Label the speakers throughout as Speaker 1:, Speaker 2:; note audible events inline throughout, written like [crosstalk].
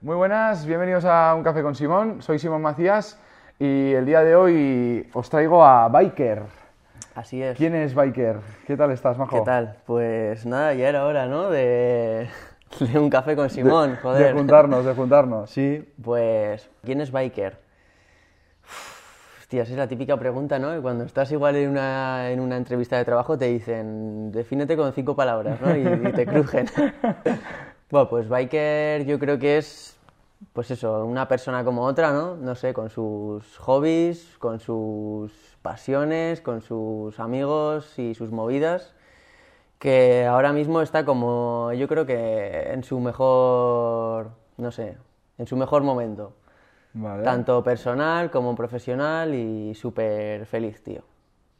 Speaker 1: Muy buenas, bienvenidos a Un Café con Simón. Soy Simón Macías y el día de hoy os traigo a Biker.
Speaker 2: Así es.
Speaker 1: ¿Quién es Biker? ¿Qué tal estás, Majo?
Speaker 2: ¿Qué tal? Pues nada, ya era hora, ¿no? De, [laughs] de un café con Simón,
Speaker 1: De-
Speaker 2: joder.
Speaker 1: De juntarnos, de juntarnos.
Speaker 2: Sí, pues, ¿quién es biker? Uf, Hostia, esa es la típica pregunta, ¿no? Y cuando estás igual en una, en una entrevista de trabajo te dicen, defínete con cinco palabras, ¿no? Y, y te crujen. [laughs] bueno, pues biker yo creo que es, pues eso, una persona como otra, ¿no? No sé, con sus hobbies, con sus pasiones, con sus amigos y sus movidas que ahora mismo está como, yo creo que en su mejor, no sé, en su mejor momento.
Speaker 1: Vale.
Speaker 2: Tanto personal como profesional y súper feliz, tío.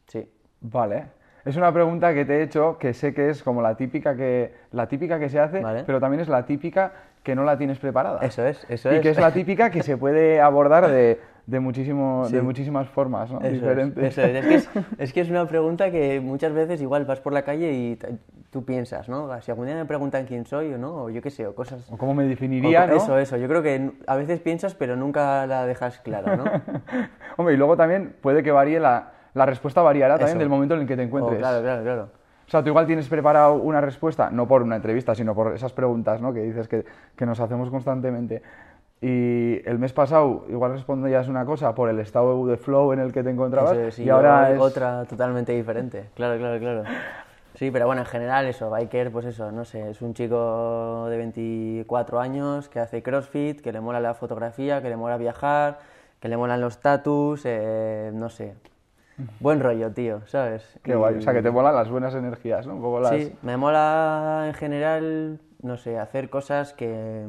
Speaker 2: Sí.
Speaker 1: Vale. Es una pregunta que te he hecho que sé que es como la típica que, la típica que se hace,
Speaker 2: Vale.
Speaker 1: pero también es la típica que no la tienes preparada.
Speaker 2: Eso es, eso
Speaker 1: y
Speaker 2: es.
Speaker 1: que es la típica que se puede abordar de, de, muchísimo, de muchísimas formas, ¿no?
Speaker 2: Eso es,
Speaker 1: Diferentes.
Speaker 2: eso es. Es que es, [laughs] es que es una pregunta que muchas veces igual vas por la calle y tú piensas, ¿no? Si algún día me preguntan quién soy o no, o yo qué sé, o cosas...
Speaker 1: O cómo me definiría,
Speaker 2: o-
Speaker 1: ¿no?
Speaker 2: Eso, eso. Yo creo que a veces piensas pero nunca la dejas clara, ¿no? [laughs]
Speaker 1: Hombre, y luego también puede que varíe la, la respuesta variará también
Speaker 2: Eso.
Speaker 1: del momento en el que te encuentres.
Speaker 2: claro, claro, claro.
Speaker 1: O sea, tú igual tienes preparado una respuesta, no por una entrevista, sino por esas preguntas, ¿no? Que dices que, que nos hacemos constantemente. Y el mes pasado igual respondías una cosa por el estado de flow en el que te encontrabas
Speaker 2: Eso es,
Speaker 1: y ahora es
Speaker 2: otra totalmente diferente. Claro, claro, claro. Sí, pero bueno, en general eso, Biker, pues eso, no sé, es un chico de 24 años que hace CrossFit, que le mola la fotografía, que le mola viajar, que le molan los tatus, eh, no sé. Buen rollo, tío, ¿sabes?
Speaker 1: Qué guay. O sea, que te molan las buenas energías, ¿no? Un poco las...
Speaker 2: Sí, me mola en general, no sé, hacer cosas que,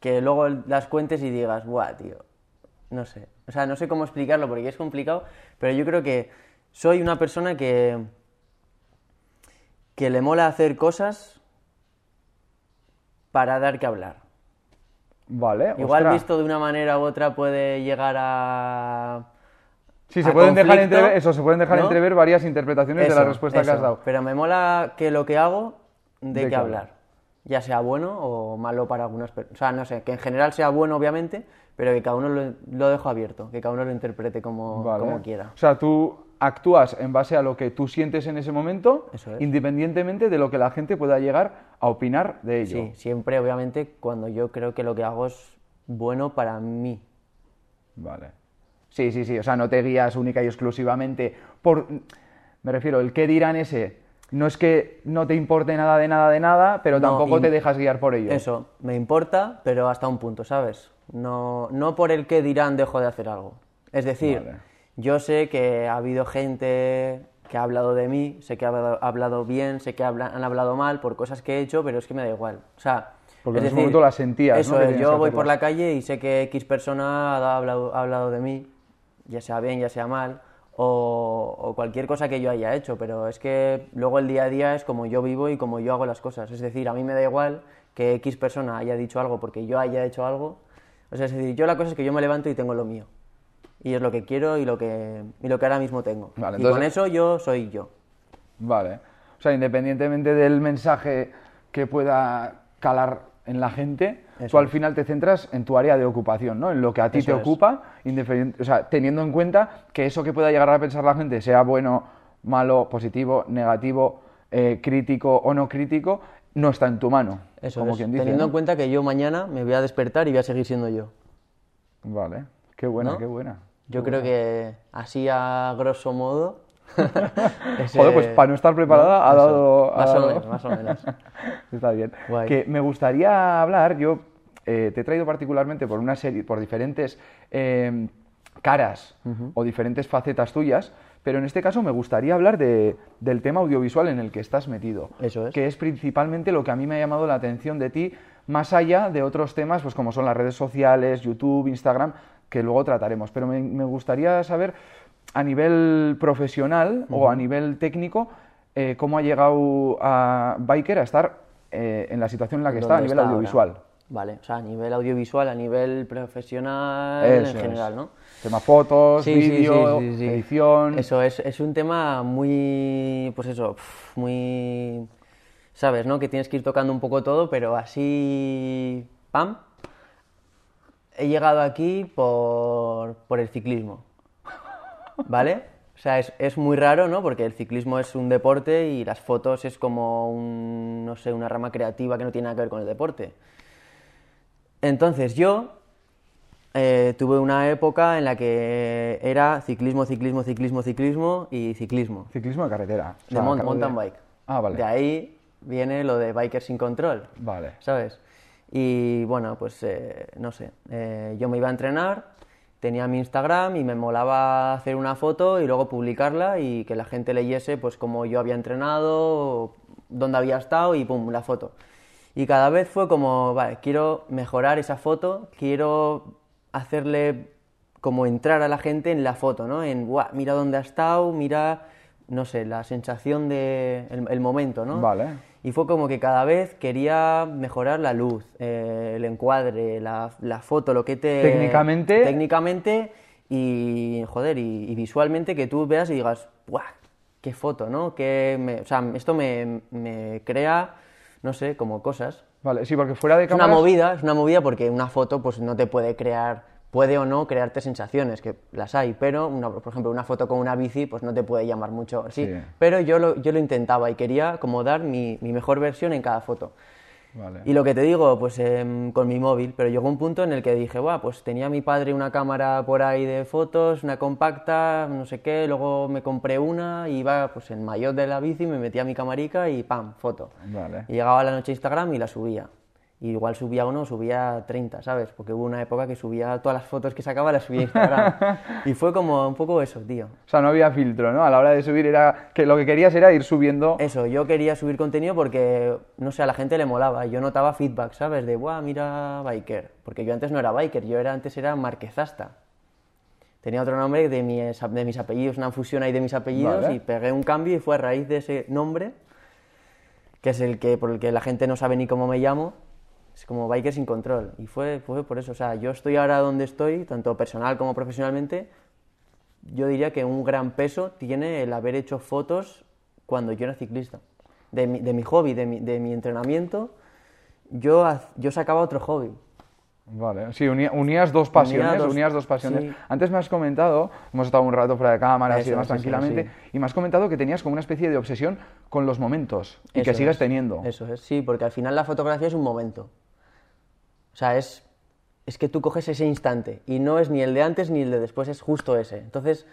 Speaker 2: que luego las cuentes y digas, buah, tío, no sé. O sea, no sé cómo explicarlo porque es complicado, pero yo creo que soy una persona que, que le mola hacer cosas para dar que hablar.
Speaker 1: Vale,
Speaker 2: Igual
Speaker 1: ostras.
Speaker 2: visto de una manera u otra puede llegar a...
Speaker 1: Sí, se pueden, dejar entrever, eso, se pueden dejar
Speaker 2: ¿no?
Speaker 1: entrever varias interpretaciones de la
Speaker 2: Eso,
Speaker 1: respuesta que has dado.
Speaker 2: Pero me mola que lo que hago de,
Speaker 1: De
Speaker 2: qué hablar. Ya sea bueno o malo para algunas personas. O sea, no sé, que en general sea bueno, obviamente, pero que cada uno lo, lo dejo abierto, que cada uno lo interprete como,
Speaker 1: Vale.
Speaker 2: como quiera.
Speaker 1: O sea, tú actúas en base a lo que tú sientes en ese momento,
Speaker 2: es.
Speaker 1: independientemente de lo que la gente pueda llegar a opinar de ello.
Speaker 2: Sí, siempre, obviamente, cuando yo creo que lo que hago es bueno para mí.
Speaker 1: Vale. Sí, sí, sí. O sea, no te guías única y exclusivamente por. Me refiero, el qué dirán ese. No es que no te importe nada de nada de nada, pero
Speaker 2: No,
Speaker 1: tampoco te dejas guiar por ello.
Speaker 2: Eso, me importa, pero hasta un punto, ¿sabes? No, no por el que dirán dejo de hacer algo. Es decir,
Speaker 1: Vale.
Speaker 2: yo sé que ha habido gente que ha hablado de mí, sé que ha hablado, ha hablado bien, sé que han hablado mal por cosas que he hecho, pero es que me da igual. O sea,
Speaker 1: Porque
Speaker 2: es
Speaker 1: en ese
Speaker 2: decir,
Speaker 1: momento las sentías.
Speaker 2: Eso es, yo voy por la calle y sé que X persona ha hablado, ha hablado de mí, ya sea bien, ya sea mal, o, o cualquier cosa que yo haya hecho, pero es que luego el día a día es como yo vivo y como yo hago las cosas. Es decir, a mí me da igual que X persona haya dicho algo porque yo haya hecho algo. O sea, es decir, yo la cosa es que yo me levanto y tengo lo mío. Y es lo que quiero y lo que, y lo que ahora mismo tengo.
Speaker 1: Vale,
Speaker 2: y con
Speaker 1: entonces-
Speaker 2: eso yo soy yo.
Speaker 1: Vale. O sea, independientemente del mensaje que pueda calar en la gente,
Speaker 2: Eso
Speaker 1: tú al final te centras en tu área de ocupación, ¿no? En lo que a ti
Speaker 2: Eso
Speaker 1: te
Speaker 2: es.
Speaker 1: ocupa, o sea, teniendo en cuenta que eso que pueda llegar a pensar la gente, sea bueno, malo, positivo, negativo, eh, crítico o no crítico, no está en tu mano,
Speaker 2: Eso
Speaker 1: como
Speaker 2: es.
Speaker 1: quien dice.
Speaker 2: Teniendo
Speaker 1: ¿no?
Speaker 2: en cuenta que yo mañana me voy a despertar y voy a seguir siendo yo.
Speaker 1: Vale, qué buena,
Speaker 2: ¿No?
Speaker 1: qué buena.
Speaker 2: Yo creo que así a grosso modo. [laughs] ese-
Speaker 1: Joder, pues para no estar preparada ha dado... ha
Speaker 2: Más o menos, más o menos. [laughs]
Speaker 1: Está bien.
Speaker 2: Guay.
Speaker 1: Que me gustaría hablar, yo eh, te he traído particularmente por una serie, por diferentes eh, caras o diferentes facetas tuyas, pero en este caso me gustaría hablar de- del tema audiovisual en el que estás metido.
Speaker 2: Eso es.
Speaker 1: Que es principalmente lo que a mí me ha llamado la atención de ti, más allá de otros temas, pues como son las redes sociales, YouTube, Instagram, que luego trataremos. Pero me, me gustaría saber a nivel profesional o a nivel técnico eh, cómo ha llegado a Biker a estar eh, en la situación en la que está a
Speaker 2: ¿Dónde
Speaker 1: nivel
Speaker 2: está
Speaker 1: audiovisual.
Speaker 2: ahora? Vale, o sea, a nivel audiovisual, a nivel profesional
Speaker 1: Eso
Speaker 2: en
Speaker 1: es.
Speaker 2: general, ¿no?
Speaker 1: Tema fotos,
Speaker 2: Sí,
Speaker 1: vídeo,
Speaker 2: sí, sí.
Speaker 1: edición.
Speaker 2: Eso es, es un tema muy, pues eso, muy, sabes, ¿no? Que tienes que ir tocando un poco todo, pero así, pam, he llegado aquí por, por el ciclismo, ¿vale? O sea, es, es muy raro, ¿no? Porque el ciclismo es un deporte y las fotos es como un, no sé, una rama creativa que no tiene nada que ver con el deporte. Entonces yo eh, tuve una época en la que era ciclismo, ciclismo, ciclismo, ciclismo y ciclismo.
Speaker 1: Ciclismo de carretera. O
Speaker 2: De
Speaker 1: sea,
Speaker 2: mon-
Speaker 1: acabo
Speaker 2: mountain bike.
Speaker 1: Ah, vale.
Speaker 2: De ahí viene lo de biker sin control.
Speaker 1: Vale.
Speaker 2: ¿sabes? Y bueno, pues eh, no sé, eh, yo me iba a entrenar, tenía mi Instagram y me molaba hacer una foto y luego publicarla y que la gente leyese pues cómo yo había entrenado, dónde había estado y pum, la foto. Y cada vez fue como, vale, quiero mejorar esa foto, quiero hacerle como entrar a la gente en la foto, ¿no? En, "Buah, mira dónde ha estado, mira, no sé, la sensación de, el momento, ¿no?
Speaker 1: Vale.
Speaker 2: Y fue como que cada vez quería mejorar la luz, eh, el encuadre, la, la foto, lo que te...
Speaker 1: Técnicamente-
Speaker 2: Técnicamente y, joder, y, y visualmente que tú veas y digas, ¡buah! ¡Qué foto, ¿no? Que me- o sea, esto me, me crea, no sé, como cosas.
Speaker 1: Vale, sí, porque fuera de
Speaker 2: Es una
Speaker 1: cámaras...
Speaker 2: movida, es una movida porque una foto pues no te puede crear, puede o no crearte sensaciones, que las hay, pero una- por ejemplo una foto con una bici pues no te puede llamar mucho, sí,
Speaker 1: Sí.
Speaker 2: pero yo lo, yo lo intentaba y quería como dar mi, mi mejor versión en cada foto.
Speaker 1: Vale.
Speaker 2: Y lo que te digo, pues em, con mi móvil, pero llegó un punto en el que dije, Buah, pues tenía mi padre una cámara por ahí de fotos, una compacta, no sé qué, luego me compré una, iba pues en maillot de la bici, me metía mi camarica y pam, foto.
Speaker 1: Vale.
Speaker 2: Y llegaba la noche a Instagram y la subía. Y igual subía uno, subía 30, ¿sabes? Porque hubo una época que subía todas las fotos que sacaba, las subía a Instagram. [laughs] y fue como un poco eso, tío.
Speaker 1: O sea, no había filtro, ¿no? A la hora de subir era... Que lo que querías era ir subiendo...
Speaker 2: Eso, yo quería subir contenido porque, no sé, a la gente le molaba. Yo notaba feedback, ¿sabes? De, guau, mira, biker. Porque yo antes no era biker, yo era antes era marquezasta. Tenía otro nombre de mis, de mis apellidos, una fusión ahí de mis apellidos,
Speaker 1: Vale.
Speaker 2: y pegué un cambio y fue a raíz de ese nombre, que es el que por el que la gente no sabe ni cómo me llamo, es como biker sin control. Y fue, fue por eso, o sea, yo estoy ahora donde estoy, tanto personal como profesionalmente, yo diría que un gran peso tiene el haber hecho fotos cuando yo era ciclista. De mi, de mi hobby, de mi, de mi entrenamiento, yo, yo sacaba otro hobby.
Speaker 1: Vale, sí, uní- unías dos pasiones,
Speaker 2: dos-
Speaker 1: unías dos pasiones.
Speaker 2: sí.
Speaker 1: Antes me has comentado, hemos estado un rato fuera de cámaras y demás
Speaker 2: sí, sí,
Speaker 1: tranquilamente,
Speaker 2: sí.
Speaker 1: y me has comentado que tenías como una especie de obsesión con los momentos y que
Speaker 2: Eso
Speaker 1: sigues
Speaker 2: es,
Speaker 1: teniendo.
Speaker 2: Eso es, sí, porque al final la fotografía es un momento. O sea, es, es que tú coges ese instante y no es ni el de antes ni el de después, es justo ese. Entonces,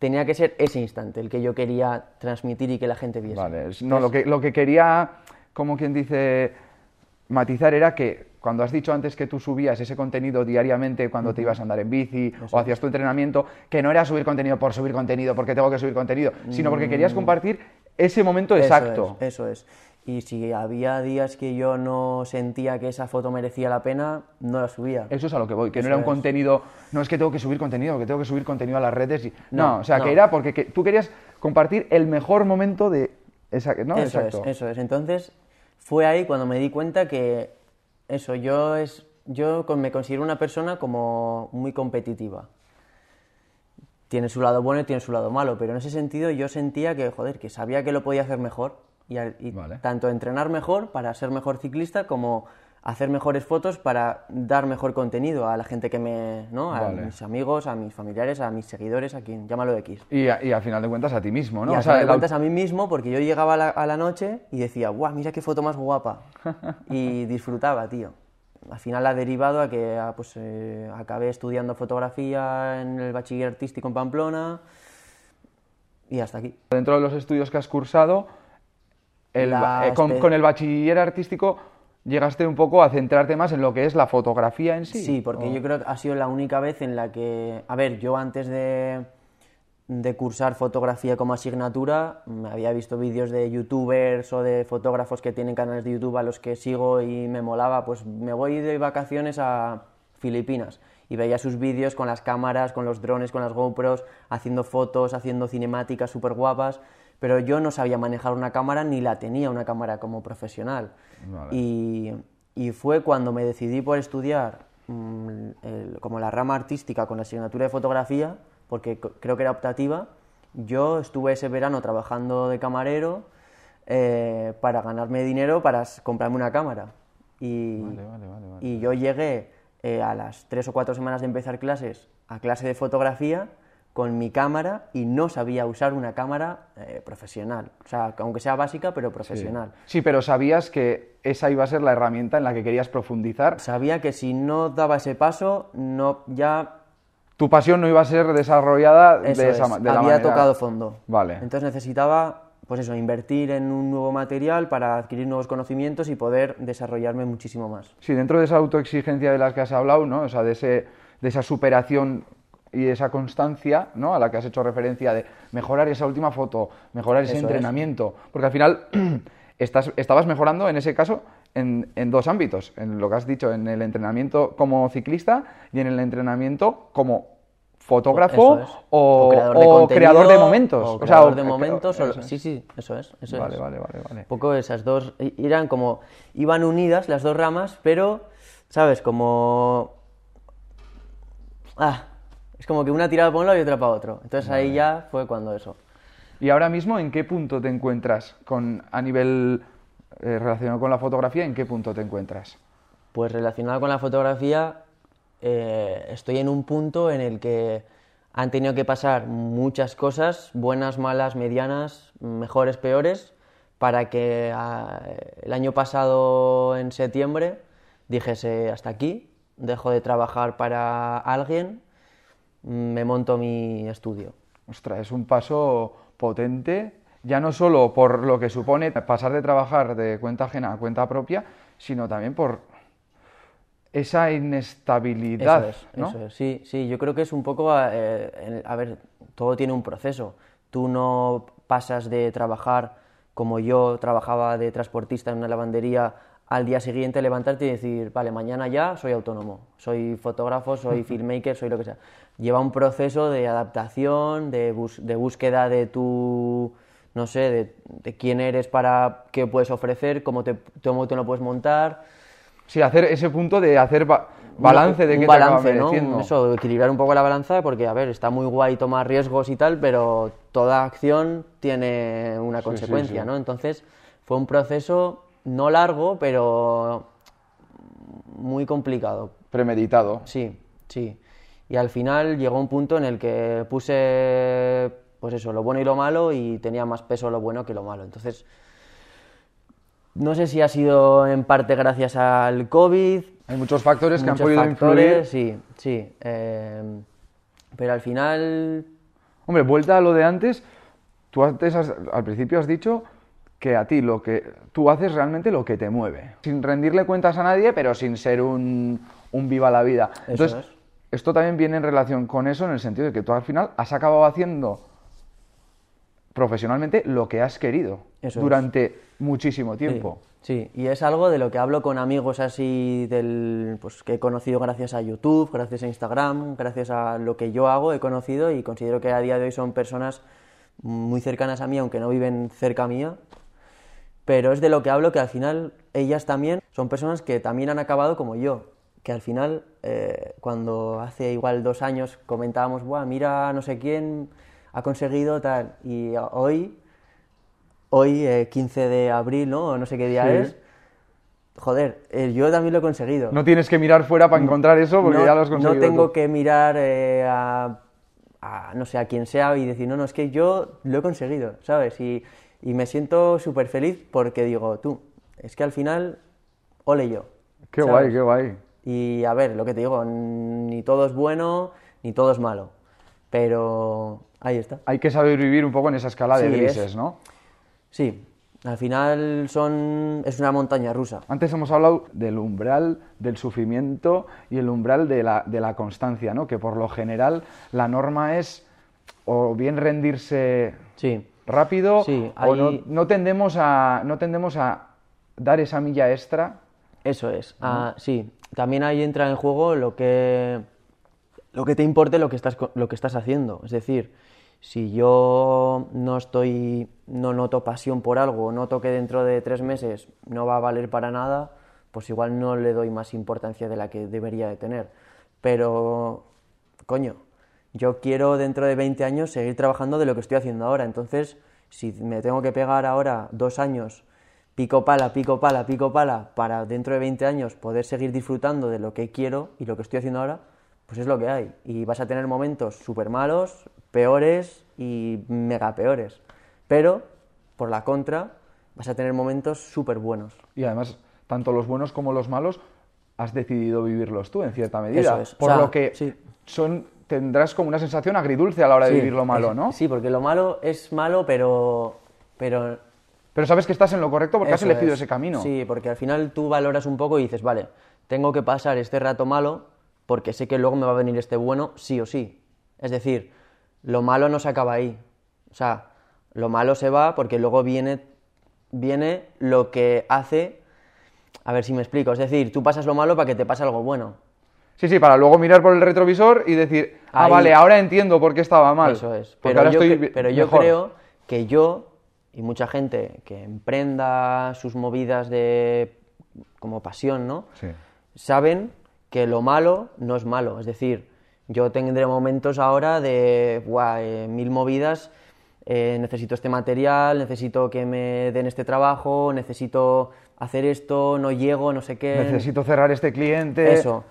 Speaker 2: tenía que ser ese instante el que yo quería transmitir y que la gente viese.
Speaker 1: Vale, no, lo que, lo que quería, como quien dice, matizar era que cuando has dicho antes que tú subías ese contenido diariamente cuando te ibas a andar en bici o hacías tu entrenamiento, que no era subir contenido por subir contenido, porque tengo que subir contenido, sino porque querías compartir ese momento
Speaker 2: Mm. Eso
Speaker 1: exacto.
Speaker 2: es, eso es. Y si había días que yo no sentía que esa foto merecía la pena, no la subía.
Speaker 1: Eso es a lo que voy, que no era un
Speaker 2: es.
Speaker 1: contenido, no es que tengo que subir contenido, que tengo que subir contenido a las redes. Y, no,
Speaker 2: No,
Speaker 1: o sea,
Speaker 2: no.
Speaker 1: que era porque que- tú querías compartir el mejor momento de esa, ¿no?
Speaker 2: Eso
Speaker 1: Exacto.
Speaker 2: es, eso es. Entonces, fue ahí cuando me di cuenta que eso, yo es yo me considero una persona como muy competitiva. Tiene su lado bueno y tiene su lado malo, pero en ese sentido yo sentía que, joder, que sabía que lo podía hacer mejor. Y, al- y
Speaker 1: Vale.
Speaker 2: tanto entrenar mejor para ser mejor ciclista como hacer mejores fotos para dar mejor contenido a la gente que me, ¿no? A
Speaker 1: Vale.
Speaker 2: mis amigos, a mis familiares, a mis seguidores, a quien, llámalo X.
Speaker 1: Y, a- y al final de cuentas a ti mismo, ¿no?
Speaker 2: Y
Speaker 1: O
Speaker 2: al
Speaker 1: sea,
Speaker 2: final de
Speaker 1: la-
Speaker 2: cuentas a mí mismo, porque yo llegaba a la, a la noche y decía, guau, mira qué foto más guapa. [laughs] Y disfrutaba, tío. Al final ha derivado a que ah, pues, eh, acabé estudiando fotografía en el bachiller artístico en Pamplona y hasta aquí.
Speaker 1: dentro de los estudios que has cursado, el eh, con, el bachiller artístico llegaste un poco a centrarte más en lo que es la fotografía en sí.
Speaker 2: Sí, porque
Speaker 1: ¿O?
Speaker 2: yo creo que ha sido la única vez en la que, a ver, yo antes de, de cursar fotografía como asignatura, me había visto vídeos de youtubers o de fotógrafos que tienen canales de YouTube a los que sigo y me molaba, pues me voy de vacaciones a Filipinas y veía sus vídeos con las cámaras, con los drones, con las GoPros, haciendo fotos, haciendo cinemáticas súper guapas, pero yo no sabía manejar una cámara ni la tenía una cámara como profesional.
Speaker 1: Vale.
Speaker 2: Y, y fue cuando me decidí por estudiar mm, el- como la rama artística con la asignatura de fotografía, porque creo que era optativa. Yo estuve ese verano trabajando de camarero eh, para ganarme dinero para comprarme una cámara. Y,
Speaker 1: vale, vale.
Speaker 2: y yo llegué eh, a las tres o cuatro semanas de empezar clases a clase de fotografía con mi cámara y no sabía usar una cámara eh, profesional. O sea, aunque sea básica, pero profesional.
Speaker 1: Sí, pero sabías que esa iba a ser la herramienta en la que querías profundizar.
Speaker 2: Sabía que si no daba ese paso, no ya
Speaker 1: Tu pasión no iba a ser desarrollada
Speaker 2: Eso
Speaker 1: de esa
Speaker 2: es,
Speaker 1: de la
Speaker 2: había
Speaker 1: manera-
Speaker 2: tocado fondo.
Speaker 1: Vale.
Speaker 2: Entonces necesitaba, pues eso, invertir en un nuevo material para adquirir nuevos conocimientos y poder desarrollarme muchísimo más.
Speaker 1: Sí, dentro de esa autoexigencia de la que has hablado, ¿no? O sea, de, ese, de esa superación y esa constancia, ¿no? A la que has hecho referencia de mejorar esa última foto, mejorar ese
Speaker 2: Eso es.
Speaker 1: entrenamiento. Porque al final [clears throat] estás, estabas mejorando, en ese caso, en, en dos ámbitos. En lo que has dicho, en el entrenamiento como ciclista y en el entrenamiento como fotógrafo
Speaker 2: es.
Speaker 1: o,
Speaker 2: creador de
Speaker 1: o
Speaker 2: contenido,
Speaker 1: creador de momentos.
Speaker 2: o
Speaker 1: O sea,
Speaker 2: creador
Speaker 1: o-
Speaker 2: de momentos. o-
Speaker 1: eso es.
Speaker 2: Sí, sí, eso es. Eso
Speaker 1: Vale,
Speaker 2: es.
Speaker 1: vale, vale, vale.
Speaker 2: Un poco esas dos, eran como, iban unidas las dos ramas, pero, ¿sabes? Como... Ah, es como que una tiraba para un lado y otra para otro. Entonces ahí ya fue cuando eso.
Speaker 1: ¿Y ahora mismo en qué punto te encuentras con, a nivel eh, relacionado con la fotografía? ¿En qué punto te encuentras?
Speaker 2: Pues relacionado con la fotografía, eh, estoy en un punto en el que han tenido que pasar muchas cosas, buenas, malas, medianas, mejores, peores, para que ah, el año pasado, en septiembre, dijese hasta aquí, dejo de trabajar para alguien, me monto mi estudio.
Speaker 1: Ostras, es un paso potente, ya no solo por lo que supone pasar de trabajar de cuenta ajena a cuenta propia, sino también por esa inestabilidad,
Speaker 2: Eso es,
Speaker 1: ¿no?
Speaker 2: eso es. Sí, sí, yo creo que es un poco, eh, a ver, todo tiene un proceso. Tú no pasas de trabajar como yo trabajaba de transportista en una lavandería al día siguiente levantarte y decir, vale, mañana ya soy autónomo, soy fotógrafo, soy filmmaker, soy lo que sea. Lleva un proceso de adaptación, de, bus- de búsqueda de tu, no sé, de, de quién eres para qué puedes ofrecer, cómo te, cómo te lo puedes montar.
Speaker 1: Sí, hacer ese punto de hacer ba- balance de
Speaker 2: un
Speaker 1: qué
Speaker 2: balance,
Speaker 1: te
Speaker 2: ¿no? Eso, equilibrar un poco la balanza, porque, a ver, está muy guay tomar riesgos y tal, pero toda acción tiene una consecuencia,
Speaker 1: sí.
Speaker 2: ¿no? Entonces, fue un proceso no largo, pero muy complicado.
Speaker 1: Premeditado.
Speaker 2: Sí, sí. Y al final llegó un punto en el que puse, pues eso, lo bueno y lo malo, y tenía más peso lo bueno que lo malo. Entonces, no sé si ha sido en parte gracias al COVID,
Speaker 1: Hay muchos factores que han podido
Speaker 2: factores,
Speaker 1: influir.
Speaker 2: sí, sí. eh, pero al final,
Speaker 1: Hombre, vuelta a lo de antes, tú antes has- al principio has dicho que a ti lo que tú haces realmente lo que te mueve, sin rendirle cuentas a nadie, pero sin ser un, un viva la vida.
Speaker 2: Eso
Speaker 1: Entonces,
Speaker 2: es.
Speaker 1: esto también viene en relación con eso en el sentido de que tú al final has acabado haciendo profesionalmente lo que has querido
Speaker 2: Eso es.
Speaker 1: durante muchísimo tiempo.
Speaker 2: Sí, y es algo de lo que hablo con amigos así del pues que he conocido gracias a YouTube, gracias a Instagram, gracias a lo que yo hago, he conocido y considero que a día de hoy son personas muy cercanas a mí, aunque no viven cerca mía. Pero es de lo que hablo que al final ellas también son personas que también han acabado como yo. Que al final, eh, cuando hace igual dos años comentábamos, Buah, mira no sé quién ha conseguido tal, y hoy hoy, eh, 15 de abril, ¿no? O no sé qué día
Speaker 1: Sí.
Speaker 2: es. Joder, eh, yo también lo he conseguido.
Speaker 1: No tienes que mirar fuera para encontrar eso porque
Speaker 2: No-
Speaker 1: ya lo has conseguido.
Speaker 2: No tengo
Speaker 1: tú.
Speaker 2: que mirar eh, a, a, no sé, a quien sea y decir, no, no, es que yo lo he conseguido, ¿sabes? Y, y me siento súper feliz porque digo, tú, es que al final, ole yo.
Speaker 1: Qué
Speaker 2: ¿sabes?
Speaker 1: guay, qué guay.
Speaker 2: Y a ver, lo que te digo, ni todo es bueno, ni todo es malo. Pero ahí está.
Speaker 1: Hay que saber vivir un poco en esa escala de
Speaker 2: Sí, es-
Speaker 1: grises, ¿no?
Speaker 2: Sí, al final son, es una montaña rusa.
Speaker 1: Antes hemos hablado del umbral del sufrimiento y el umbral de la, de la constancia, ¿no? Que por lo general la norma es o bien rendirse
Speaker 2: Sí,
Speaker 1: rápido
Speaker 2: Sí,
Speaker 1: o no, tendemos a no tendemos a dar esa milla extra.
Speaker 2: eso es. Ah, sí, también ahí entra en juego lo que, lo que te importe lo que, estás, lo que estás haciendo. Es decir, si yo no estoy, no noto pasión por algo, noto que dentro de tres meses no va a valer para nada, pues igual no le doy más importancia de la que debería de tener. Pero, coño, yo quiero dentro de 20 años seguir trabajando de lo que estoy haciendo ahora. Entonces, si me tengo que pegar ahora dos años pico pala, pico pala, pico pala, para dentro de 20 años poder seguir disfrutando de lo que quiero y lo que estoy haciendo ahora, pues es lo que hay. Y vas a tener momentos súper malos, peores y mega peores. Pero, por la contra, vas a tener momentos súper buenos.
Speaker 1: Y además, tanto los buenos como los malos, has decidido vivirlos tú, en cierta medida.
Speaker 2: Eso es.
Speaker 1: Por
Speaker 2: O sea,
Speaker 1: lo que
Speaker 2: sí.
Speaker 1: son, tendrás como una sensación agridulce a la hora de
Speaker 2: Sí,
Speaker 1: vivir lo malo, ¿no?
Speaker 2: Sí, porque lo malo es malo, pero, pero
Speaker 1: Pero sabes que estás en lo correcto porque has elegido
Speaker 2: es.
Speaker 1: ese camino.
Speaker 2: Sí, porque al final tú valoras un poco y dices, vale, tengo que pasar este rato malo porque sé que luego me va a venir este bueno sí o sí. Es decir, lo malo no se acaba ahí. O sea, lo malo se va porque luego viene, viene lo que hace... A ver si me explico. Es decir, tú pasas lo malo para que te pase algo bueno.
Speaker 1: Sí, sí, para luego mirar por el retrovisor y decir, ah,
Speaker 2: Ahí-
Speaker 1: vale, ahora entiendo por qué estaba mal.
Speaker 2: Eso es. Pero,
Speaker 1: ahora
Speaker 2: yo,
Speaker 1: estoy
Speaker 2: cre-
Speaker 1: bi-
Speaker 2: pero yo
Speaker 1: mejor.
Speaker 2: creo que yo y mucha gente que emprenda sus movidas de como pasión, ¿no?
Speaker 1: Sí.
Speaker 2: Saben que lo malo no es malo. Es decir, yo tendré momentos ahora de "Buah, eh, mil movidas. eh, necesito este material, necesito que me den este trabajo, necesito hacer esto, no llego, no sé qué.
Speaker 1: Necesito cerrar este cliente.
Speaker 2: Eso.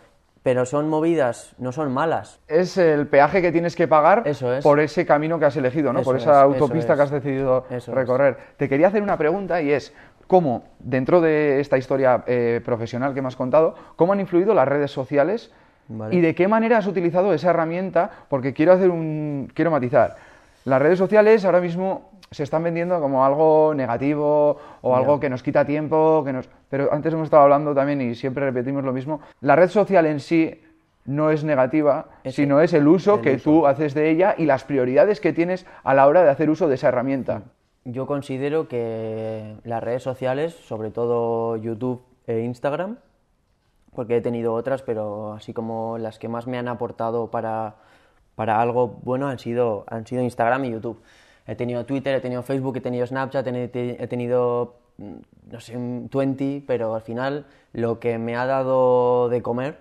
Speaker 2: Pero son movidas, no son malas.
Speaker 1: Es el peaje que tienes que pagar
Speaker 2: Eso es.
Speaker 1: por ese camino que has elegido, ¿no?
Speaker 2: Eso
Speaker 1: por
Speaker 2: es,
Speaker 1: esa autopista que has decidido recorrer. Te quería hacer una pregunta y es, ¿cómo, dentro de esta historia eh, profesional que me has contado, cómo han influido las redes sociales
Speaker 2: Vale.
Speaker 1: y de qué manera has utilizado esa herramienta? Porque quiero hacer un... quiero matizar. Las redes sociales ahora mismo se están vendiendo como algo negativo o algo que nos quita tiempo, que nos... pero antes hemos estado hablando también y siempre repetimos lo mismo. La red social en sí no es negativa,
Speaker 2: Es
Speaker 1: sino es el uso
Speaker 2: el
Speaker 1: que
Speaker 2: uso.
Speaker 1: tú haces de ella y las prioridades que tienes a la hora de hacer uso de esa herramienta.
Speaker 2: Yo considero que las redes sociales, sobre todo YouTube e Instagram, porque he tenido otras, pero así como las que más me han aportado para, para algo bueno han sido, han sido Instagram y YouTube. He tenido Twitter, he tenido Facebook, he tenido Snapchat, he tenido, mm, no sé, un 20, pero al final lo que me ha dado de comer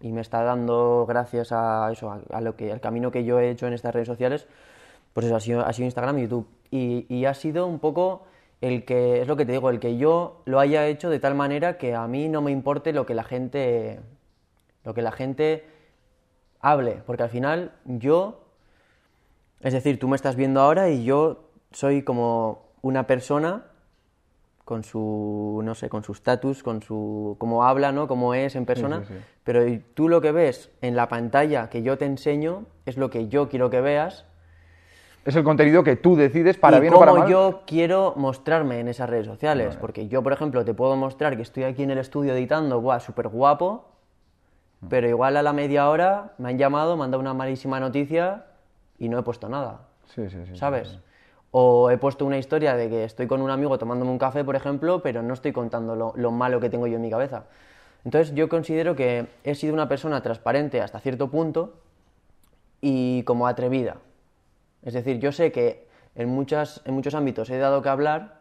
Speaker 2: y me está dando gracias a eso, a, a lo que, al camino que yo he hecho en estas redes sociales, pues eso ha sido, ha sido Instagram y YouTube. Y, y ha sido un poco el que, es lo que te digo, el que yo lo haya hecho de tal manera que a mí no me importe lo que la gente, lo que la gente hable, porque al final yo, es decir, tú me estás viendo ahora y yo soy como una persona con su, no sé, con su estatus, con su, cómo habla, ¿no? Cómo es en persona.
Speaker 1: sí, sí.
Speaker 2: Pero tú lo que ves en la pantalla que yo te enseño es lo que yo quiero que veas
Speaker 1: Es el contenido que tú decides para
Speaker 2: y
Speaker 1: bien o para mal.
Speaker 2: yo quiero mostrarme en esas redes sociales. Porque yo, por ejemplo, te puedo mostrar que estoy aquí en el estudio editando, guau, súper guapo, pero igual a la media hora me han llamado, me han dado una malísima noticia y no he puesto nada.
Speaker 1: Sí, sí, sí, sí,
Speaker 2: ¿sabes?
Speaker 1: sí.
Speaker 2: O he puesto una historia de que estoy con un amigo tomándome un café, por ejemplo, pero no estoy contando lo, lo malo que tengo yo en mi cabeza. Entonces yo considero que he sido una persona transparente hasta cierto punto y como atrevida. Es decir, yo sé que en, muchas, en muchos ámbitos he dado que hablar.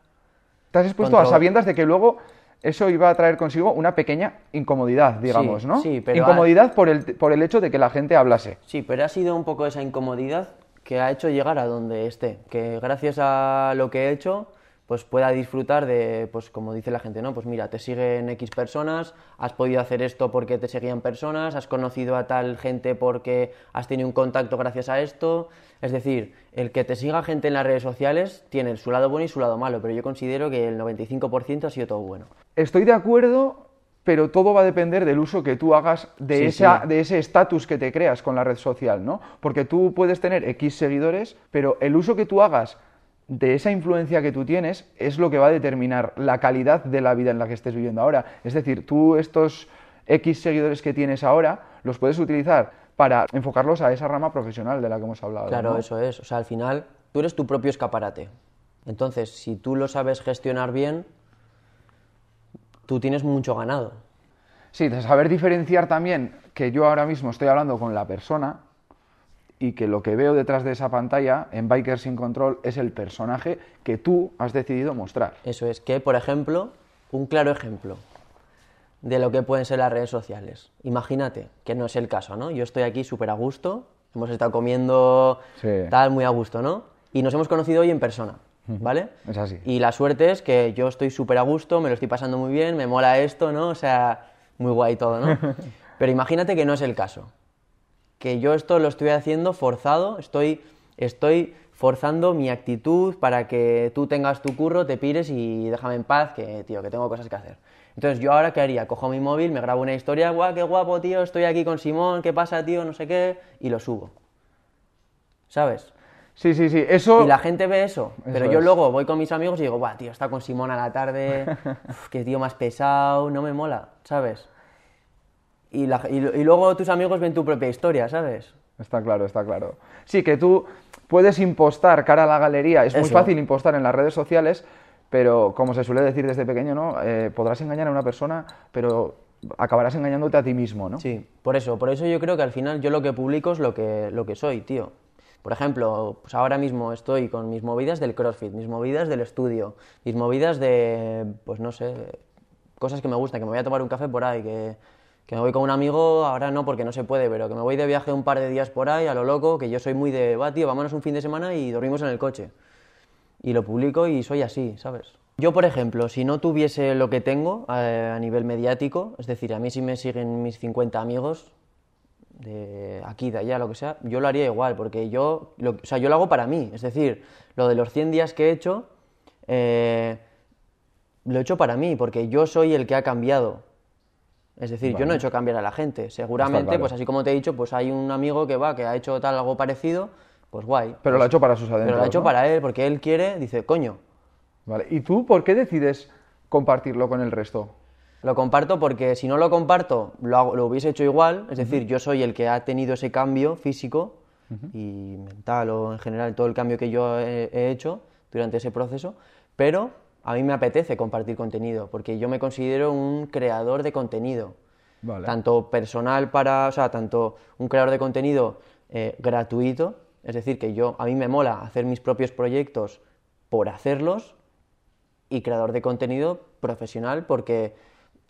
Speaker 1: Te has expuesto
Speaker 2: Contra-
Speaker 1: a sabiendas de que luego eso iba a traer consigo una pequeña incomodidad, digamos,
Speaker 2: Sí,
Speaker 1: ¿no?
Speaker 2: sí, pero
Speaker 1: incomodidad por, el, por el hecho de que la gente hablase.
Speaker 2: Sí, pero ha sido un poco esa incomodidad que ha hecho llegar a donde esté. Que gracias a lo que he hecho, pues pueda disfrutar de, pues como dice la gente, ¿no? Pues mira, te siguen X personas, has podido hacer esto porque te seguían personas, has conocido a tal gente porque has tenido un contacto gracias a esto. Es decir, el que te siga gente en las redes sociales tiene su lado bueno y su lado malo, pero yo considero que el 95% ha sido todo bueno.
Speaker 1: Estoy de acuerdo, pero todo va a depender del uso que tú hagas de,
Speaker 2: Sí,
Speaker 1: esa,
Speaker 2: sí.
Speaker 1: de ese estatus que te creas con la red social, ¿no? Porque tú puedes tener X seguidores, pero el uso que tú hagas de esa influencia que tú tienes es lo que va a determinar la calidad de la vida en la que estés viviendo ahora. Es decir, tú estos X seguidores que tienes ahora los puedes utilizar para enfocarlos a esa rama profesional de la que hemos hablado.
Speaker 2: Claro,
Speaker 1: ¿no?
Speaker 2: eso es. O sea, al final tú eres tu propio escaparate. Entonces, si tú lo sabes gestionar bien, tú tienes mucho ganado.
Speaker 1: Sí, de saber diferenciar también que yo ahora mismo estoy hablando con la persona y que lo que veo detrás de esa pantalla en Bikers sin Control es el personaje que tú has decidido mostrar.
Speaker 2: Eso es que, por ejemplo, un claro ejemplo de lo que pueden ser las redes sociales. Imagínate, que no es el caso, ¿no? Yo estoy aquí súper a gusto, hemos estado comiendo
Speaker 1: Sí.
Speaker 2: tal, muy a gusto, ¿no? Y nos hemos conocido hoy en persona. ¿vale?
Speaker 1: Es así.
Speaker 2: Y la suerte es que yo estoy súper a gusto, me lo estoy pasando muy bien, me mola esto, ¿no? O sea, muy guay todo, ¿no? [laughs] Pero imagínate que no es el caso. Que yo esto lo estoy haciendo forzado, estoy, estoy forzando mi actitud para que tú tengas tu curro, te pires y déjame en paz, que, tío, que tengo cosas que hacer. Entonces, ¿yo ahora qué haría? Cojo mi móvil, me grabo una historia, guau, qué guapo, tío, estoy aquí con Simón, ¿qué pasa, tío? No sé qué, y lo subo. ¿Sabes?
Speaker 1: Sí, sí, sí. Eso.
Speaker 2: Y la gente ve eso, pero yo
Speaker 1: es.
Speaker 2: luego voy con mis amigos y digo, guau, tío, está con Simón a la tarde, [laughs] uf, qué tío más pesado, no me mola, ¿sabes? Y, la- y lo- y luego tus amigos ven tu propia historia, ¿sabes?
Speaker 1: Está claro, está claro. Sí, que tú puedes impostar cara a la galería. Es muy fácil impostar en las redes sociales, pero como se suele decir desde pequeño, ¿no? Eh, podrás engañar a una persona, pero acabarás engañándote a ti mismo, ¿no?
Speaker 2: Sí, por eso, por eso yo creo que al final yo lo que publico es lo que, lo que soy, tío. Por ejemplo, pues ahora mismo estoy con mis movidas del CrossFit, mis movidas del estudio, mis movidas de, pues no sé, cosas que me gustan, que me voy a tomar un café por ahí, que, que me voy con un amigo, ahora no porque no se puede, pero que me voy de viaje un par de días por ahí a lo loco, que yo soy muy de, va tío, vámonos un fin de semana y dormimos en el coche. Y lo publico y soy así, ¿sabes? Yo, por ejemplo, si no tuviese lo que tengo eh, a nivel mediático, es decir, a mí si me siguen mis 50 amigos, de aquí, de allá, lo que sea, yo lo haría igual, porque yo, lo, o sea, yo lo hago para mí, es decir, lo de los 100 días que he hecho, eh, lo he hecho para mí, porque yo soy el que ha cambiado. Es decir, yo no he hecho cambiar a la gente. Seguramente,
Speaker 1: claro.
Speaker 2: pues así como te he dicho, pues hay un amigo que va, que ha hecho tal algo parecido, pues guay.
Speaker 1: Pero lo ha hecho para sus adentros.
Speaker 2: Pero lo ha hecho
Speaker 1: ¿no?
Speaker 2: para él, porque él quiere, dice, coño,
Speaker 1: Vale. ¿Y tú por qué decides compartirlo con el resto?
Speaker 2: Lo comparto porque si no lo comparto, lo, hago- lo hubiese hecho igual. Es decir, yo soy el que ha tenido ese cambio físico y mental o en general todo el cambio que yo he, he hecho durante ese proceso. Pero a mí me apetece compartir contenido porque yo me considero un creador de contenido.
Speaker 1: Vale.
Speaker 2: Tanto personal para, o sea, tanto un creador de contenido eh, gratuito, es decir, que yo, a mí me mola hacer mis propios proyectos por hacerlos, y creador de contenido profesional porque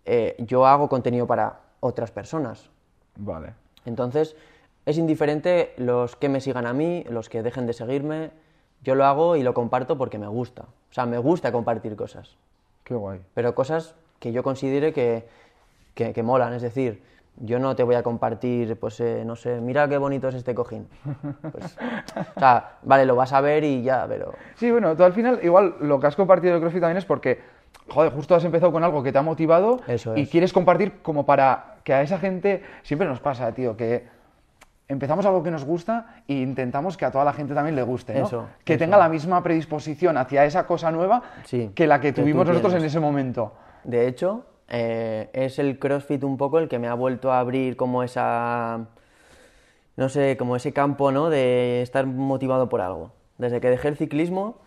Speaker 2: eh, yo hago contenido para otras personas.
Speaker 1: Vale.
Speaker 2: Entonces, es indiferente los que me sigan a mí, los que dejen de seguirme, yo lo hago y lo comparto porque me gusta. O sea, me gusta compartir cosas,
Speaker 1: Qué guay.
Speaker 2: pero cosas que yo considere que, que, que molan. Es decir, yo no te voy a compartir, pues, eh, no sé, mira qué bonito es este cojín. Pues, [laughs] o sea, vale, lo vas a ver y ya, pero...
Speaker 1: Sí, bueno, tú al final, igual lo que has compartido de CrossFit también es porque, joder, justo has empezado con algo que te ha motivado
Speaker 2: Eso
Speaker 1: y
Speaker 2: es.
Speaker 1: quieres compartir como para que a esa gente, siempre nos pasa, tío, que empezamos algo que nos gusta e intentamos que a toda la gente también le guste, ¿no?
Speaker 2: Eso,
Speaker 1: que
Speaker 2: eso.
Speaker 1: tenga la misma predisposición hacia esa cosa nueva
Speaker 2: Sí,
Speaker 1: que la
Speaker 2: que
Speaker 1: tuvimos nosotros en ese momento.
Speaker 2: De hecho, eh, es el CrossFit un poco el que me ha vuelto a abrir como esa, no sé, como ese campo, ¿no? De estar motivado por algo. Desde que dejé el ciclismo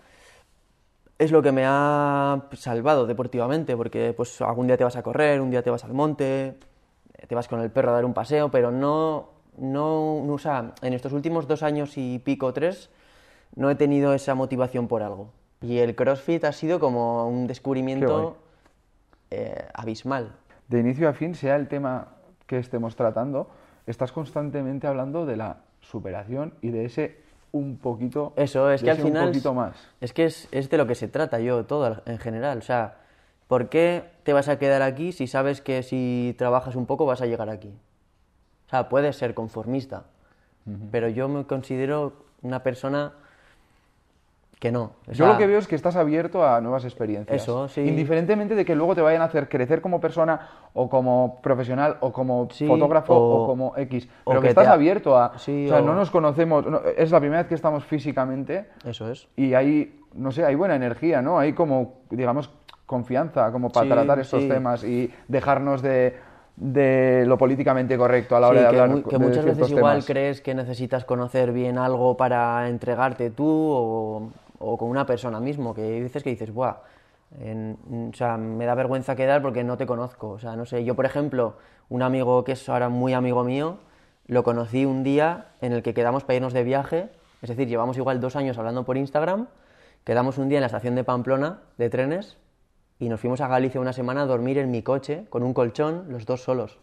Speaker 2: es lo que me ha salvado deportivamente, porque pues algún día te vas a correr, un día te vas al monte, te vas con el perro a dar un paseo, pero no, no, no, o sea, en estos últimos dos años y pico, tres, no he tenido esa motivación por algo. Y el CrossFit ha sido como un descubrimiento eh, abismal.
Speaker 1: De inicio a fin, sea el tema que estemos tratando, estás constantemente hablando de la superación y de ese un poquito,
Speaker 2: Eso, es
Speaker 1: de
Speaker 2: que al final...
Speaker 1: un poquito más.
Speaker 2: Es que es, es de lo que se trata yo, todo en general. O sea, ¿por qué te vas a quedar aquí si sabes que si trabajas un poco vas a llegar aquí? O sea, puedes ser conformista, pero yo me considero una persona que no. O
Speaker 1: Yo lo que veo es que estás abierto a nuevas experiencias.
Speaker 2: Eso, sí.
Speaker 1: Indiferentemente de que luego te vayan a hacer crecer como persona o como profesional o como
Speaker 2: Sí,
Speaker 1: fotógrafo o,
Speaker 2: o-
Speaker 1: como X. Pero que,
Speaker 2: que
Speaker 1: estás
Speaker 2: ha-
Speaker 1: abierto a...
Speaker 2: Sí,
Speaker 1: o sea,
Speaker 2: o-
Speaker 1: no nos conocemos... no- es la primera vez que estamos físicamente
Speaker 2: Eso es.
Speaker 1: y hay, no sé, hay buena energía, ¿no? Hay como, digamos, confianza como para
Speaker 2: Sí,
Speaker 1: tratar estos temas y dejarnos de, de lo políticamente correcto a la hora
Speaker 2: Sí,
Speaker 1: de
Speaker 2: que,
Speaker 1: hablar
Speaker 2: que
Speaker 1: de
Speaker 2: muchas veces igual
Speaker 1: temas.
Speaker 2: crees que necesitas conocer bien algo para entregarte tú o, o con una persona mismo, que veces que dices, buah, en- o sea, me da vergüenza quedar porque no te conozco. O sea, no sé, yo por ejemplo, un amigo que es ahora muy amigo mío, lo conocí un día en el que quedamos para irnos de viaje, es decir, llevamos igual dos años hablando por Instagram, quedamos un día en la estación de Pamplona de trenes y nos fuimos a Galicia una semana a dormir en mi coche con un colchón, los dos solos.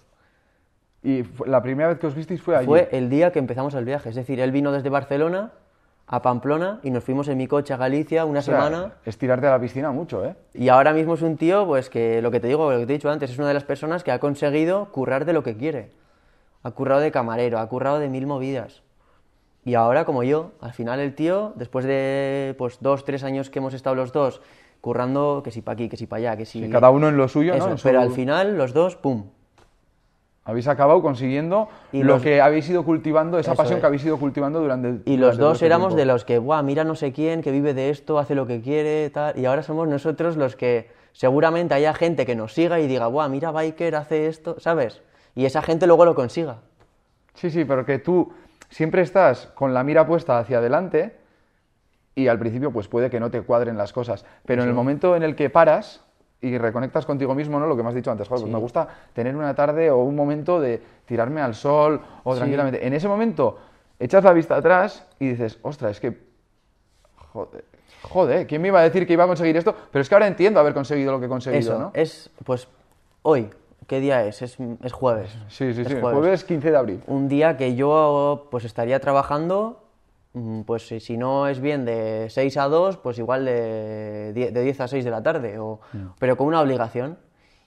Speaker 1: Y la primera vez que os visteis fue allí.
Speaker 2: Fue el día que empezamos el viaje. Es decir, él vino desde Barcelona a Pamplona y nos fuimos en mi coche a Galicia una
Speaker 1: O sea,
Speaker 2: semana.
Speaker 1: Es tirarte a la piscina mucho, ¿eh?
Speaker 2: Y ahora mismo es un tío, pues que lo que te digo, lo que te he dicho antes, es una de las personas que ha conseguido currar de lo que quiere. Ha currado de camarero, ha currado de mil movidas. Y ahora, como yo, al final el tío, después de pues dos, tres años que hemos estado los dos, currando que si para aquí, que si para allá, que si...
Speaker 1: Y cada uno en lo suyo,
Speaker 2: Eso,
Speaker 1: ¿no?
Speaker 2: Pero al final, los dos, ¡pum!
Speaker 1: Habéis acabado consiguiendo
Speaker 2: Y
Speaker 1: lo
Speaker 2: los-
Speaker 1: que habéis ido cultivando, esa
Speaker 2: Eso
Speaker 1: pasión
Speaker 2: es.
Speaker 1: que habéis ido cultivando durante
Speaker 2: Y
Speaker 1: durante
Speaker 2: los dos éramos
Speaker 1: tiempo.
Speaker 2: de los que, guau, mira no sé quién, que vive de esto, hace lo que quiere, tal. Y ahora somos nosotros los que seguramente haya gente que nos siga y diga, guau, mira Biker hace esto, ¿sabes? Y esa gente luego lo consiga.
Speaker 1: Sí, sí, pero que tú siempre estás con la mira puesta hacia adelante y al principio pues puede que no te cuadren las cosas, pero en el momento en el que paras y reconectas contigo mismo, ¿no? Lo que me has dicho antes, joder, pues me gusta tener una tarde o un momento de tirarme al sol o tranquilamente. En ese momento echas la vista atrás y dices, ostras, es que joder, joder, ¿quién me iba a decir que iba a conseguir esto? Pero es que ahora entiendo haber conseguido lo que he conseguido,
Speaker 2: Eso,
Speaker 1: ¿no?
Speaker 2: es, pues, hoy, ¿qué día es? Es, es jueves.
Speaker 1: Sí, sí,
Speaker 2: Es
Speaker 1: sí,
Speaker 2: jueves.
Speaker 1: jueves 15 de abril.
Speaker 2: Un día que yo, pues, estaría trabajando, pues, si- no es bien de 6 a 2, pues igual de 10, de 10 a 6 de la tarde, o, pero con una obligación.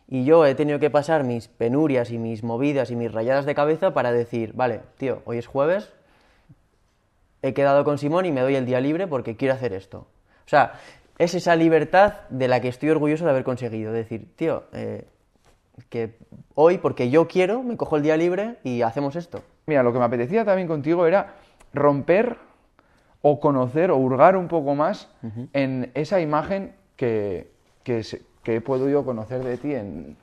Speaker 2: Y yo he tenido que pasar mis penurias y mis movidas y mis rayadas de cabeza para decir, vale, tío, hoy es jueves, he quedado con Simón y me doy el día libre porque quiero hacer esto. O sea, es esa libertad de la que estoy orgulloso de haber conseguido. Decir, tío, eh, que hoy, porque yo quiero, me cojo el día libre y hacemos esto.
Speaker 1: Mira, lo que me apetecía también contigo era romper o conocer o hurgar un poco más en esa imagen que, que, que he podido conocer de ti en,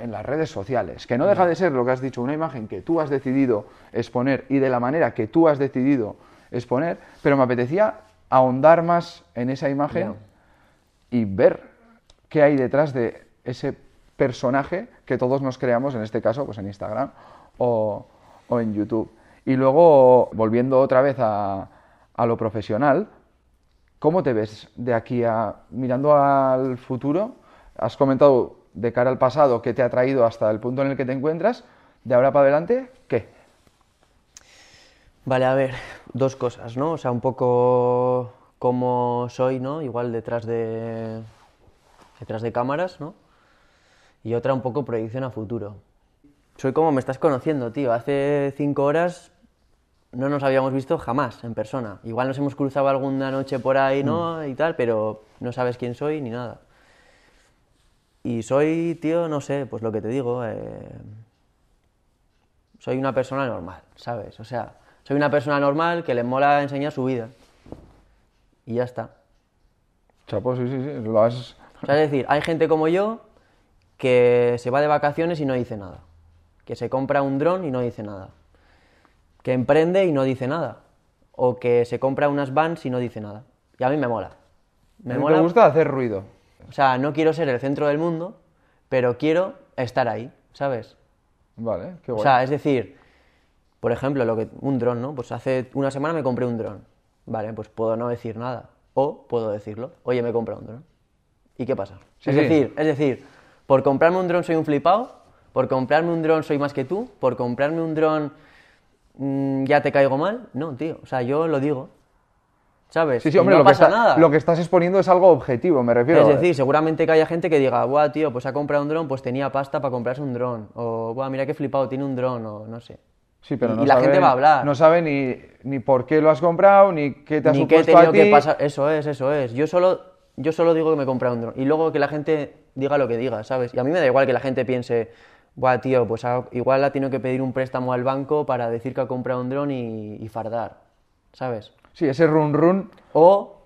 Speaker 1: en las redes sociales. Que no deja de ser lo que has dicho, una imagen que tú has decidido exponer y de la manera que tú has decidido exponer, pero me apetecía ahondar más en esa imagen y ver qué hay detrás de ese personaje que todos nos creamos, en este caso, pues en Instagram o, o en YouTube. Y luego, volviendo otra vez a, a lo profesional, ¿cómo te ves de aquí a mirando al futuro? Has comentado de cara al pasado que te ha traído hasta el punto en el que te encuentras. De ahora para adelante, ¿qué?
Speaker 2: Vale, a ver, dos cosas, ¿no? O sea, un poco como soy, ¿no? Igual detrás de, detrás de cámaras, ¿no? Y otra un poco proyección a futuro. Soy como me estás conociendo, tío. Hace cinco horas no nos habíamos visto jamás en persona. Igual nos hemos cruzado alguna noche por ahí, ¿no? Y tal, pero no sabes quién soy ni nada. Y soy, tío, no sé, pues lo que te digo, eh, soy una persona normal, ¿sabes? O sea, soy una persona normal que le mola enseñar su vida. Y ya está.
Speaker 1: Chapo, sí, sí, sí, lo has...
Speaker 2: O sea, es decir, hay gente como yo que se va de vacaciones y no dice nada. Que se compra un dron y no dice nada. Que emprende y no dice nada. O que se compra unas vans y no dice nada. Y a mí me mola. Me
Speaker 1: ¿No
Speaker 2: mola.
Speaker 1: gusta hacer ruido?
Speaker 2: O sea, no quiero ser el centro del mundo, pero quiero estar ahí, ¿sabes?
Speaker 1: Vale, qué
Speaker 2: O
Speaker 1: guay.
Speaker 2: sea, es decir, por ejemplo, lo que un dron, ¿no? Pues hace una semana me compré un dron. Vale, pues puedo no decir nada. O puedo decirlo. Oye, me he comprado un dron. ¿Y qué pasa?
Speaker 1: Sí,
Speaker 2: es
Speaker 1: sí.
Speaker 2: decir, es decir, por comprarme un dron soy un flipado, por comprarme un dron soy más que tú, por comprarme un dron mm, ya te caigo mal. No, tío. O sea, yo lo digo. ¿Sabes?
Speaker 1: Sí, sí,
Speaker 2: Y
Speaker 1: hombre,
Speaker 2: no
Speaker 1: lo, que
Speaker 2: pasa
Speaker 1: está-
Speaker 2: nada.
Speaker 1: lo que estás exponiendo es algo objetivo, me refiero.
Speaker 2: Es decir, seguramente que haya gente que diga, buah, tío, pues ha comprado un dron, pues tenía pasta para comprarse un dron. O, buah, mira qué flipado, tiene un dron, o no sé.
Speaker 1: Sí, pero
Speaker 2: y-
Speaker 1: no
Speaker 2: y la
Speaker 1: sabe-
Speaker 2: gente va a hablar.
Speaker 1: No sabe ni, ni por qué lo has comprado, ni qué te ha
Speaker 2: Ni que he tenido
Speaker 1: a ti.
Speaker 2: que pasar. Eso es, eso es. Yo solo, yo solo digo que me he comprado un dron. Y luego que la gente diga lo que diga, ¿sabes? Y a mí me da igual que la gente piense, buah, tío, pues ha- igual ha tenido que pedir un préstamo al banco para decir que ha comprado un dron y, y fardar, ¿sabes?
Speaker 1: Sí, ese run run.
Speaker 2: O,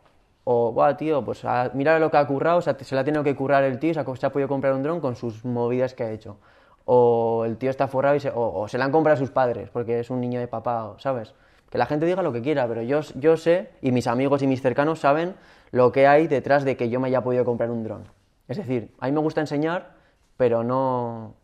Speaker 2: o buah, tío, pues ha- mira lo que ha currado, o sea, se le ha tenido que currar el tío se ha, se ha podido comprar un dron con sus movidas que ha hecho. O el tío está forrado y se, o, o se le han comprado a sus padres porque es un niño de papá, o- ¿sabes? Que la gente diga lo que quiera, pero yo, yo sé, y mis amigos y mis cercanos saben lo que hay detrás de que yo me haya podido comprar un dron. Es decir, a mí me gusta enseñar, pero no...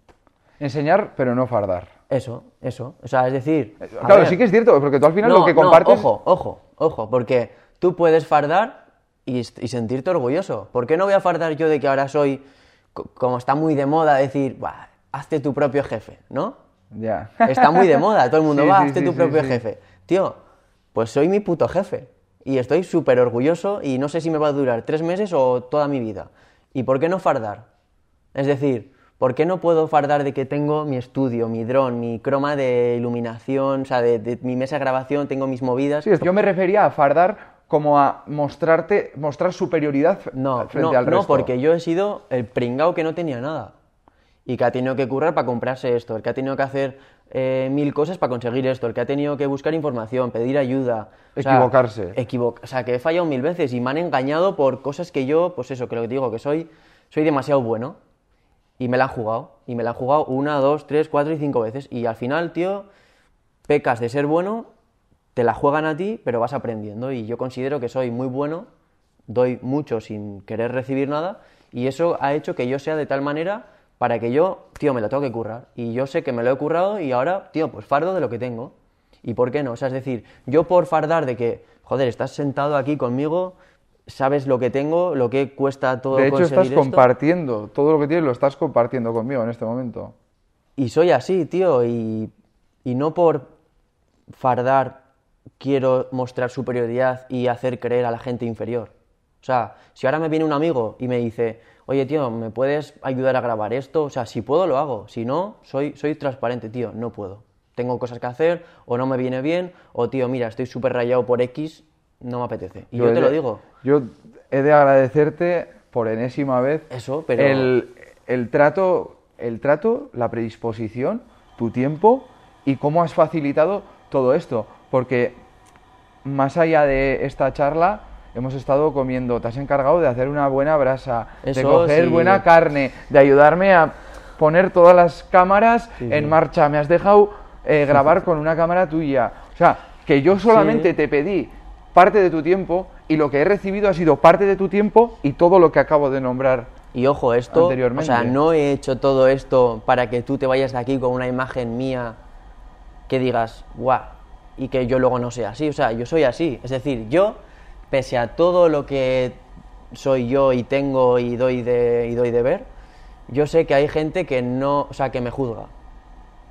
Speaker 1: Enseñar, pero no fardar.
Speaker 2: Eso, eso. O sea, es decir... a
Speaker 1: Claro, sí que es cierto, porque tú al final
Speaker 2: no,
Speaker 1: lo que
Speaker 2: no,
Speaker 1: compartes.
Speaker 2: ojo, ojo, ojo, porque tú puedes fardar y, sentirte orgulloso. ¿Por qué no voy a fardar yo de que ahora soy, co- como está muy de moda, decir, "Buah, hazte tu propio jefe, ¿no?
Speaker 1: Ya.
Speaker 2: Está muy de [laughs] moda, todo el mundo
Speaker 1: Sí,
Speaker 2: va,
Speaker 1: sí,
Speaker 2: hazte
Speaker 1: sí,
Speaker 2: tu propio jefe. Tío, pues soy mi puto jefe. y estoy súper orgulloso y no sé si me va a durar tres meses o toda mi vida. ¿Y por qué no fardar? Es decir, ¿por qué no puedo fardar de que tengo mi estudio, mi dron, mi croma de iluminación, o sea, de, de mi mesa de grabación, tengo mis movidas?
Speaker 1: Sí, yo me refería a fardar como a mostrarte, mostrar superioridad
Speaker 2: No,
Speaker 1: frente
Speaker 2: no,
Speaker 1: al
Speaker 2: no,
Speaker 1: resto.
Speaker 2: porque yo he sido el pringao que no tenía nada. Y que ha tenido que currar para comprarse esto, el que ha tenido que hacer eh, mil cosas para conseguir esto, el que ha tenido que buscar información, pedir ayuda. o sea,
Speaker 1: Equivocarse.
Speaker 2: equivo- o sea, que he fallado mil veces y me han engañado por cosas que yo, pues eso, que lo que digo, que soy, soy demasiado bueno. Y me la han jugado. Y me la han jugado una, dos, tres, cuatro y cinco veces. Y al final, tío, pecas de ser bueno, te la juegan a ti, pero vas aprendiendo. Y yo considero que soy muy bueno, doy mucho sin querer recibir nada, y eso ha hecho que yo sea de tal manera para que yo, tío, me lo tengo que currar. Y yo sé que me lo he currado y ahora, tío, pues fardo de lo que tengo. ¿Y por qué no? O sea, es decir, yo por fardar de que, joder, estás sentado aquí conmigo, sabes lo que tengo, lo que cuesta todo
Speaker 1: De hecho,
Speaker 2: conseguir
Speaker 1: estás
Speaker 2: esto.
Speaker 1: compartiendo, todo lo que tienes lo estás compartiendo conmigo en este momento.
Speaker 2: Y soy así, tío, y, y no por fardar quiero mostrar superioridad y hacer creer a la gente inferior. O sea, si ahora me viene un amigo y me dice, oye, tío, ¿me puedes ayudar a grabar esto? O sea, si puedo, lo hago. Si no, soy, soy transparente, tío, no puedo. Tengo cosas que hacer, o no me viene bien, o tío, mira, estoy súper rayado por X, no me apetece. Y yo, te
Speaker 1: de-
Speaker 2: lo digo.
Speaker 1: Yo he de agradecerte por enésima vez
Speaker 2: Eso, pero-
Speaker 1: el, el trato, el trato, la predisposición, tu tiempo y cómo has facilitado todo esto. Porque más allá de esta charla, hemos estado comiendo, te has encargado de hacer una buena brasa, de coger
Speaker 2: sí.
Speaker 1: buena carne, de ayudarme a poner todas las cámaras en marcha. Me has dejado eh, grabar con una cámara tuya. O sea, que yo solamente te pedí parte de tu tiempo y lo que he recibido ha sido parte de tu tiempo y todo lo que acabo de nombrar.
Speaker 2: Y ojo, esto, o
Speaker 1: Anteriormente.
Speaker 2: sea, no he hecho todo esto para que tú te vayas de aquí con una imagen mía que digas, guau, y que yo luego no sea así. O sea, yo soy así. Es decir, yo, pese a todo lo que soy yo y tengo y doy de, y doy de ver, yo sé que hay gente que no, o sea, que me juzga.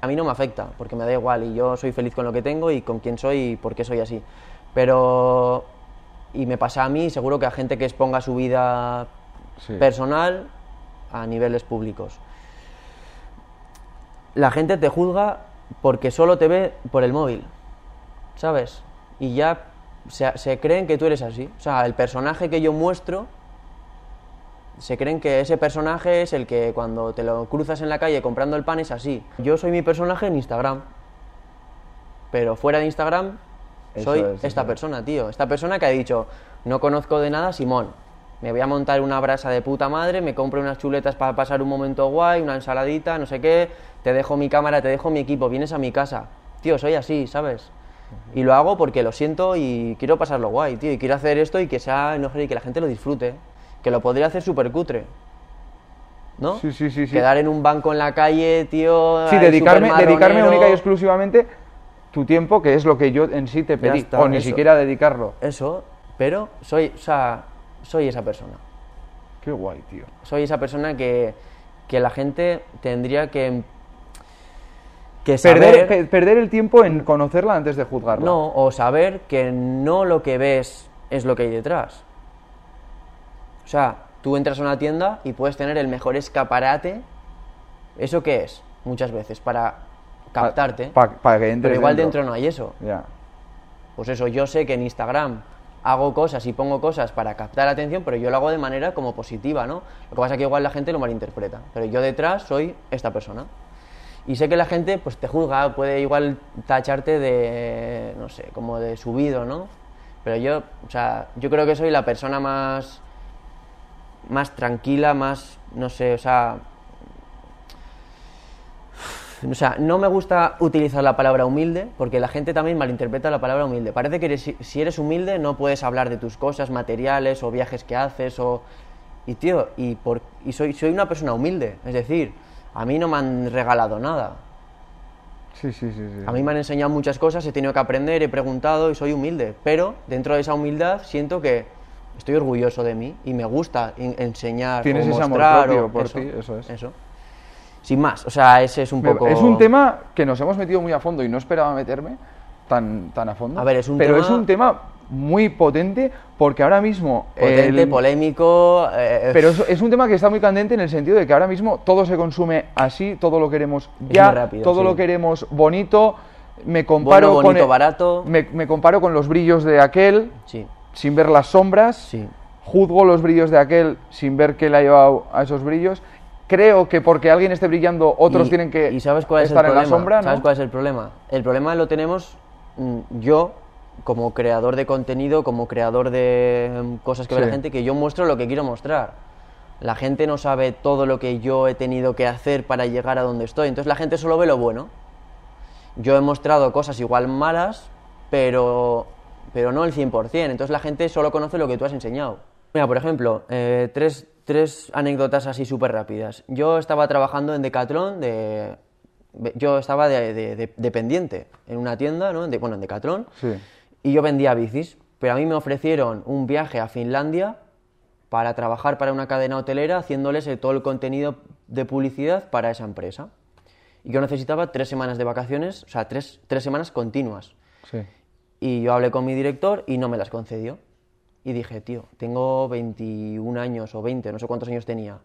Speaker 2: A mí no me afecta, porque me da igual y yo soy feliz con lo que tengo y con quién soy y por qué soy así. Pero, y me pasa a mí, seguro que a gente que exponga su vida
Speaker 1: Sí.
Speaker 2: personal a niveles públicos. La gente te juzga porque solo te ve por el móvil, ¿sabes? Y ya se, se creen que tú eres así. O sea, el personaje que yo muestro, se creen que ese personaje es el que cuando te lo cruzas en la calle comprando el pan es así. Yo soy mi personaje en Instagram, pero fuera de Instagram
Speaker 1: Eso
Speaker 2: soy
Speaker 1: es,
Speaker 2: esta persona, tío. Esta persona que ha dicho, no conozco de nada a Simón. Me voy a montar una brasa de puta madre, me compro unas chuletas para pasar un momento guay, una ensaladita, no sé qué, te dejo mi cámara, te dejo mi equipo, vienes a mi casa. Tío, soy así, ¿sabes? Y lo hago porque lo siento y quiero pasarlo guay, tío. Y quiero hacer esto y que sea enojero y que la gente lo disfrute. Que lo podría hacer súper cutre. ¿no?
Speaker 1: Sí, sí, sí, sí.
Speaker 2: Quedar en un banco en la calle, tío.
Speaker 1: Sí, dedicarme, dedicarme única y exclusivamente tu tiempo, que es lo que yo en sí te pedí,
Speaker 2: está,
Speaker 1: o ni
Speaker 2: eso.
Speaker 1: siquiera dedicarlo.
Speaker 2: Eso, pero soy, o sea, soy esa persona.
Speaker 1: Qué guay, tío.
Speaker 2: Soy esa persona que, que la gente tendría que, que
Speaker 1: Perder,
Speaker 2: saber...
Speaker 1: pe- perder el tiempo en conocerla antes de juzgarla.
Speaker 2: No, o saber que no lo que ves es lo que hay detrás. O sea, tú entras a una tienda y puedes tener el mejor escaparate. ¿Eso qué es? Muchas veces, para captarte.
Speaker 1: Para que entres
Speaker 2: pero igual dentro no hay eso.
Speaker 1: Ya.
Speaker 2: Pues eso, yo sé que en Instagram hago cosas y pongo cosas para captar la atención, pero yo lo hago de manera como positiva, ¿no? Lo que pasa es que igual la gente lo malinterpreta. Pero yo detrás soy esta persona. Y sé que la gente pues te juzga, puede igual tacharte de, no sé, como de subido, ¿no? Pero yo, o sea, yo creo que soy la persona más, más tranquila, más, no sé, o sea, o sea, no me gusta utilizar la palabra humilde porque la gente también malinterpreta la palabra humilde. Parece que eres- si- eres humilde no puedes hablar de tus cosas materiales o viajes que haces o... Y tío, y, por, y soy, soy una persona humilde. Es decir, a mí no me han regalado nada.
Speaker 1: Sí, sí, sí. sí.
Speaker 2: A mí me han enseñado muchas cosas, he tenido que aprender, he preguntado y soy humilde. Pero dentro de esa humildad siento que estoy orgulloso de mí y me gusta en- enseñar
Speaker 1: Tienes
Speaker 2: o
Speaker 1: ese amor
Speaker 2: mostrar
Speaker 1: propio
Speaker 2: o-
Speaker 1: por
Speaker 2: eso,
Speaker 1: ti, eso es.
Speaker 2: Eso. Sin más, o sea, ese es un poco...
Speaker 1: Es un tema que nos hemos metido muy a fondo y no esperaba meterme, tan, tan a fondo.
Speaker 2: A ver, es un
Speaker 1: pero
Speaker 2: tema-
Speaker 1: es un tema muy potente porque ahora mismo...
Speaker 2: Potente,
Speaker 1: el-
Speaker 2: polémico. eh,
Speaker 1: Pero es, es un tema que está muy candente en el sentido de que ahora mismo todo se consume así, todo lo queremos ya,
Speaker 2: rápido,
Speaker 1: todo
Speaker 2: sí.
Speaker 1: lo queremos bonito. Me comparo
Speaker 2: Bueno,
Speaker 1: con
Speaker 2: bonito,
Speaker 1: el-
Speaker 2: barato.
Speaker 1: Me, me comparo con los brillos de aquel
Speaker 2: Sí,
Speaker 1: sin ver las sombras.
Speaker 2: sí.
Speaker 1: Juzgo los brillos de aquel sin ver qué le ha llevado a esos brillos. Creo que porque alguien esté brillando, otros
Speaker 2: Y-
Speaker 1: tienen que
Speaker 2: ¿Y sabes cuál es
Speaker 1: estar
Speaker 2: el
Speaker 1: en
Speaker 2: problema?
Speaker 1: la sombra, ¿no?
Speaker 2: ¿Sabes cuál es el problema? El problema lo tenemos mm, yo, como creador de contenido, como creador de mm, cosas que ve la gente, que yo muestro lo que quiero mostrar. La gente no sabe todo lo que yo he tenido que hacer para llegar a donde estoy. Entonces la gente solo ve lo bueno. Yo he mostrado cosas igual malas, pero, pero no el 100%. Entonces la gente solo conoce lo que tú has enseñado. Mira, por ejemplo, eh, tres, tres anécdotas así súper rápidas. Yo estaba trabajando en Decathlon, de, yo estaba de, de- de- dependiente en una tienda, ¿no? De- bueno, en Decathlon,
Speaker 1: Sí.
Speaker 2: y yo vendía bicis. Pero a mí me ofrecieron un viaje a Finlandia para trabajar para una cadena hotelera haciéndoles todo el contenido de publicidad para esa empresa. Y yo necesitaba tres semanas de vacaciones, o sea, tres, tres semanas continuas.
Speaker 1: Sí.
Speaker 2: Y yo hablé con mi director y no me las concedió. Y dije, tío, tengo 21 años o 20, no sé cuántos años tenía.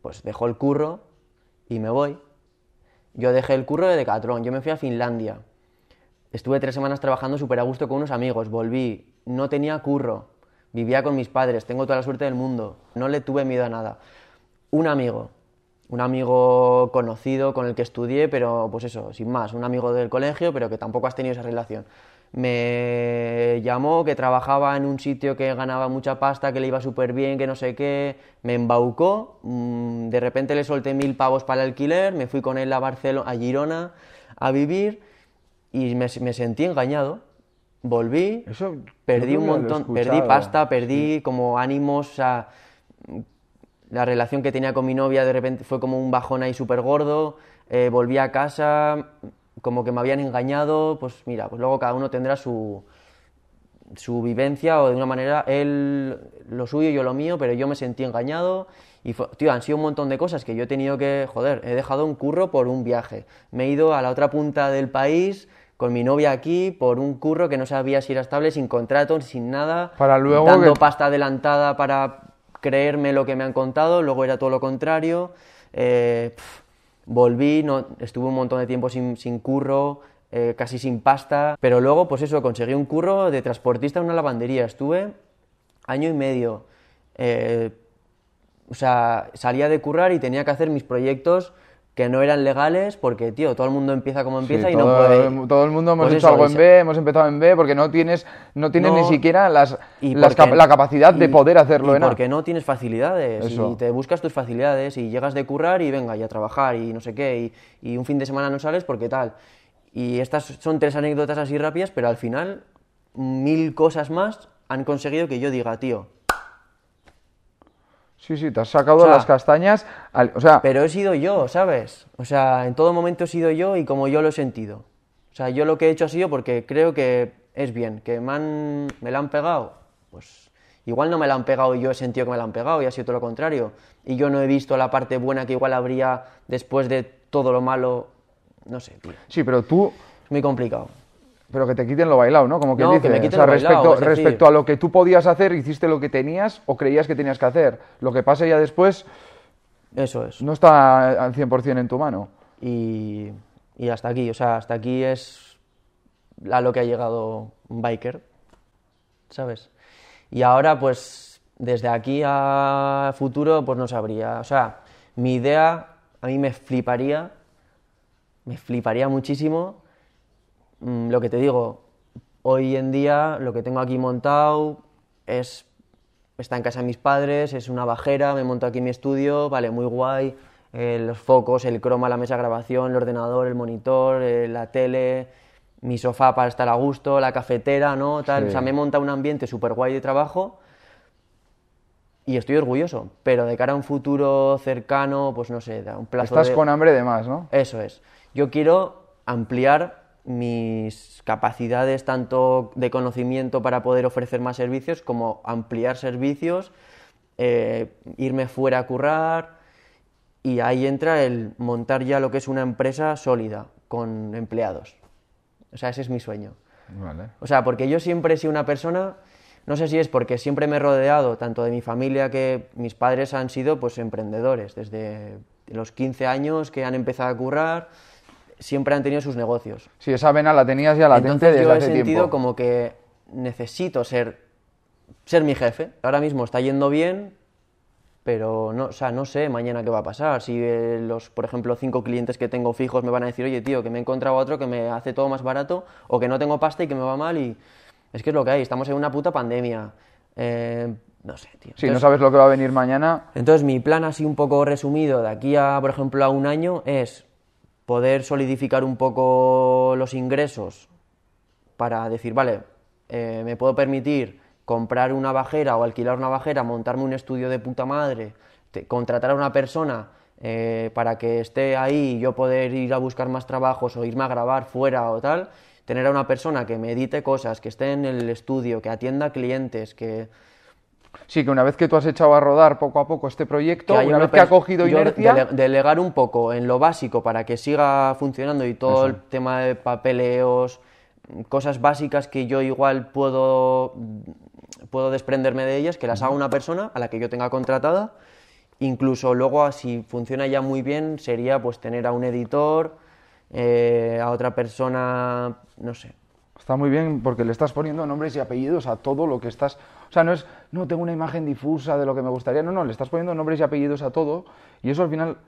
Speaker 2: Pues dejo el curro y me voy. Yo dejé el curro de Decathlon, yo me fui a Finlandia. Estuve tres semanas trabajando súper a gusto con unos amigos, volví, no tenía curro, vivía con mis padres, tengo toda la suerte del mundo, no le tuve miedo a nada. Un amigo, un amigo conocido con el que estudié, pero pues eso, sin más, un amigo del colegio, pero que tampoco has tenido esa relación. Me llamó que trabajaba en un sitio que ganaba mucha pasta, que le iba súper bien, que no sé qué, me embaucó, mm, de repente le solté mil pavos para el alquiler, me fui con él a Barcelona, a Girona, a vivir y me, me sentí engañado. Volví,
Speaker 1: Eso
Speaker 2: perdí un montón, perdí pasta, perdí como ánimos, o sea, la relación que tenía con mi novia de repente fue como un bajón ahí súper gordo, eh, volví a casa, como que me habían engañado, pues mira, pues luego cada uno tendrá su, su vivencia o de una manera, él lo suyo, yo lo mío, pero yo me sentí engañado y, fue- tío, han sido un montón de cosas que yo he tenido que, joder, he dejado un curro por un viaje, me he ido a la otra punta del país con mi novia aquí por un curro que no sabía si era estable, sin contrato, sin nada,
Speaker 1: Para luego
Speaker 2: dando
Speaker 1: que-
Speaker 2: pasta adelantada para creerme lo que me han contado, luego era todo lo contrario, eh, volví, no, estuve un montón de tiempo sin, sin curro, eh, casi sin pasta, pero luego, pues eso, conseguí un curro de transportista en una lavandería, estuve año y medio, eh, o sea, salía de currar y tenía que hacer mis proyectos que no eran legales porque, tío, todo el mundo empieza como empieza
Speaker 1: Sí,
Speaker 2: y
Speaker 1: todo,
Speaker 2: no puede...
Speaker 1: todo el mundo hemos
Speaker 2: Pues
Speaker 1: hecho
Speaker 2: eso,
Speaker 1: algo en
Speaker 2: se-
Speaker 1: B, hemos empezado en B porque no tienes, no tienes
Speaker 2: No,
Speaker 1: ni siquiera las,
Speaker 2: y
Speaker 1: las
Speaker 2: porque-
Speaker 1: cap- la capacidad de poder hacerlo
Speaker 2: y
Speaker 1: en A.
Speaker 2: porque no tienes facilidades
Speaker 1: Eso.
Speaker 2: y te buscas tus facilidades y llegas de currar y venga y a trabajar y no sé qué y, y un fin de semana no sales porque tal y estas son tres anécdotas así rápidas pero al final mil cosas más han conseguido que yo diga tío
Speaker 1: Sí, sí, te has sacado
Speaker 2: O sea,
Speaker 1: las castañas. al- o sea,
Speaker 2: pero he sido yo sabes o sea en todo momento he sido yo y como yo lo he sentido. O sea yo lo que he hecho ha sido porque creo que es bien que me han me la han pegado. Pues igual no me la han pegado y yo he sentido que me la han pegado y ha sido todo lo contrario. Y yo no he visto la parte buena que igual habría después de todo lo malo. No sé tío.
Speaker 1: Sí, pero tú,
Speaker 2: es muy complicado
Speaker 1: pero que te quiten lo bailado, ¿no? Como que
Speaker 2: No,
Speaker 1: dice.
Speaker 2: que me quiten
Speaker 1: o sea,
Speaker 2: lo
Speaker 1: respecto,
Speaker 2: es decir-
Speaker 1: respecto a lo que tú podías hacer, hiciste lo que tenías o creías que tenías que hacer. Lo que pase ya después
Speaker 2: eso es
Speaker 1: no está al 100% en tu mano.
Speaker 2: y, y hasta aquí, o sea, hasta aquí es a lo que ha llegado un biker, ¿sabes? Y ahora, pues, desde aquí a futuro, pues no sabría, o sea, mi idea a mí me fliparía, me fliparía muchísimo, mm, lo que te digo, hoy en día lo que tengo aquí montado es está en casa de mis padres, es una bajera, me monto aquí mi estudio, vale, muy guay, eh, los focos, el croma, la mesa de grabación, el ordenador, el monitor, eh, la tele, mi sofá para estar a gusto, la cafetera, ¿no? Tal,
Speaker 1: Sí.
Speaker 2: o sea, me monta un ambiente súper guay de trabajo y estoy orgulloso, pero de cara a un futuro cercano, pues no sé, a un plazo
Speaker 1: Estás
Speaker 2: de...
Speaker 1: con hambre de más, ¿no?
Speaker 2: Eso es. Yo quiero ampliar mis capacidades tanto de conocimiento para poder ofrecer más servicios como ampliar servicios, eh, irme fuera a currar y ahí entra el montar ya lo que es una empresa sólida con empleados. O sea, ese es mi sueño.
Speaker 1: Vale.
Speaker 2: O sea, porque yo siempre he sido una persona, no sé si es porque siempre me he rodeado tanto de mi familia que mis padres han sido pues emprendedores, desde los 15 años que han empezado a currar, siempre han tenido sus negocios.
Speaker 1: Sí, esa vena la tenías ya latente
Speaker 2: Entonces
Speaker 1: desde
Speaker 2: yo he sentido
Speaker 1: tiempo.
Speaker 2: como que necesito ser, ser mi jefe. Ahora mismo está yendo bien, pero no, o sea, no sé mañana qué va a pasar. Si eh, los, por ejemplo, cinco clientes que tengo fijos me van a decir, oye, tío, que me he encontrado otro que me hace todo más barato, o que no tengo pasta y que me va mal, y es que es lo que hay, estamos en una puta pandemia. Eh, no sé, tío.
Speaker 1: Si no sabes lo que va a venir mañana,
Speaker 2: entonces, mi plan así un poco resumido de aquí a, por ejemplo, a un año es poder solidificar un poco los ingresos para decir, vale, eh, me puedo permitir comprar una bajera o alquilar una bajera, montarme un estudio de puta madre, contratar a una persona eh, para que esté ahí y yo poder ir a buscar más trabajos o irme a grabar fuera o tal, tener a una persona que me edite cosas, que esté en el estudio, que atienda clientes, que...
Speaker 1: sí que una vez que tú has echado a rodar poco a poco este proyecto,
Speaker 2: haya
Speaker 1: una vez que ha cogido inercia,
Speaker 2: dele- delegar un poco en lo básico para que siga funcionando y todo el tema de papeleos, cosas básicas que yo igual puedo, puedo desprenderme de ellas, que las haga una persona a la que yo tenga contratada. Incluso luego, si funciona ya muy bien, sería pues tener a un editor, eh, a otra persona, no sé,
Speaker 1: Está muy bien porque le estás poniendo nombres y apellidos a todo lo que estás... O sea, no es, no tengo una imagen difusa de lo que me gustaría, no, no, le estás poniendo nombres y apellidos a todo y eso al final,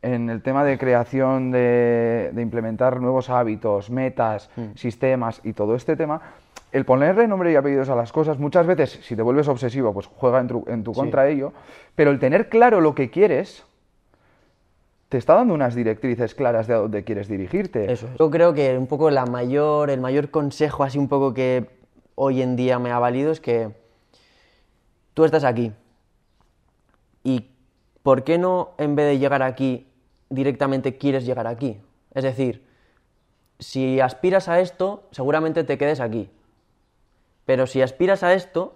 Speaker 1: en el tema de creación, de, de implementar nuevos hábitos, metas, sistemas y todo este tema, el ponerle nombre y apellidos a las cosas, muchas veces, si te vuelves obsesivo, pues juega en tu, en tu contra ello, pero el tener claro lo que quieres, te está dando unas directrices claras de a dónde quieres dirigirte.
Speaker 2: Eso es. Yo creo que un poco la mayor, el mayor consejo así un poco que hoy en día me ha valido es que tú estás aquí y ¿por qué no en vez de llegar aquí directamente quieres llegar aquí? Es decir, si aspiras a esto, seguramente te quedes aquí. Pero si aspiras a esto,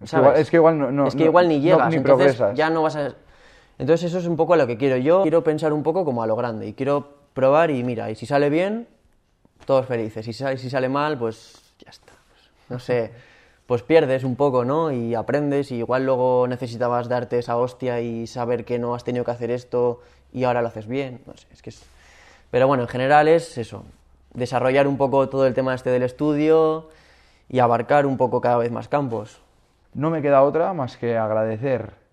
Speaker 1: Es que igual- es que igual no- no-
Speaker 2: es que
Speaker 1: no-
Speaker 2: igual ni
Speaker 1: no-
Speaker 2: llegas,
Speaker 1: ni
Speaker 2: entonces
Speaker 1: progresas.
Speaker 2: ya no vas a... Entonces eso es un poco a lo que quiero. Yo quiero pensar un poco como a lo grande y quiero probar y mira, y si sale bien, todos felices. Y si sale, mal, pues ya está. Pues, no sé, pues pierdes un poco, ¿no? Y aprendes y igual luego necesitabas darte esa hostia y saber que no has tenido que hacer esto y ahora lo haces bien. No sé, es que es... Pero bueno, en general es eso, desarrollar un poco todo el tema este del estudio y abarcar un poco cada vez más campos.
Speaker 1: No me queda otra más que agradecer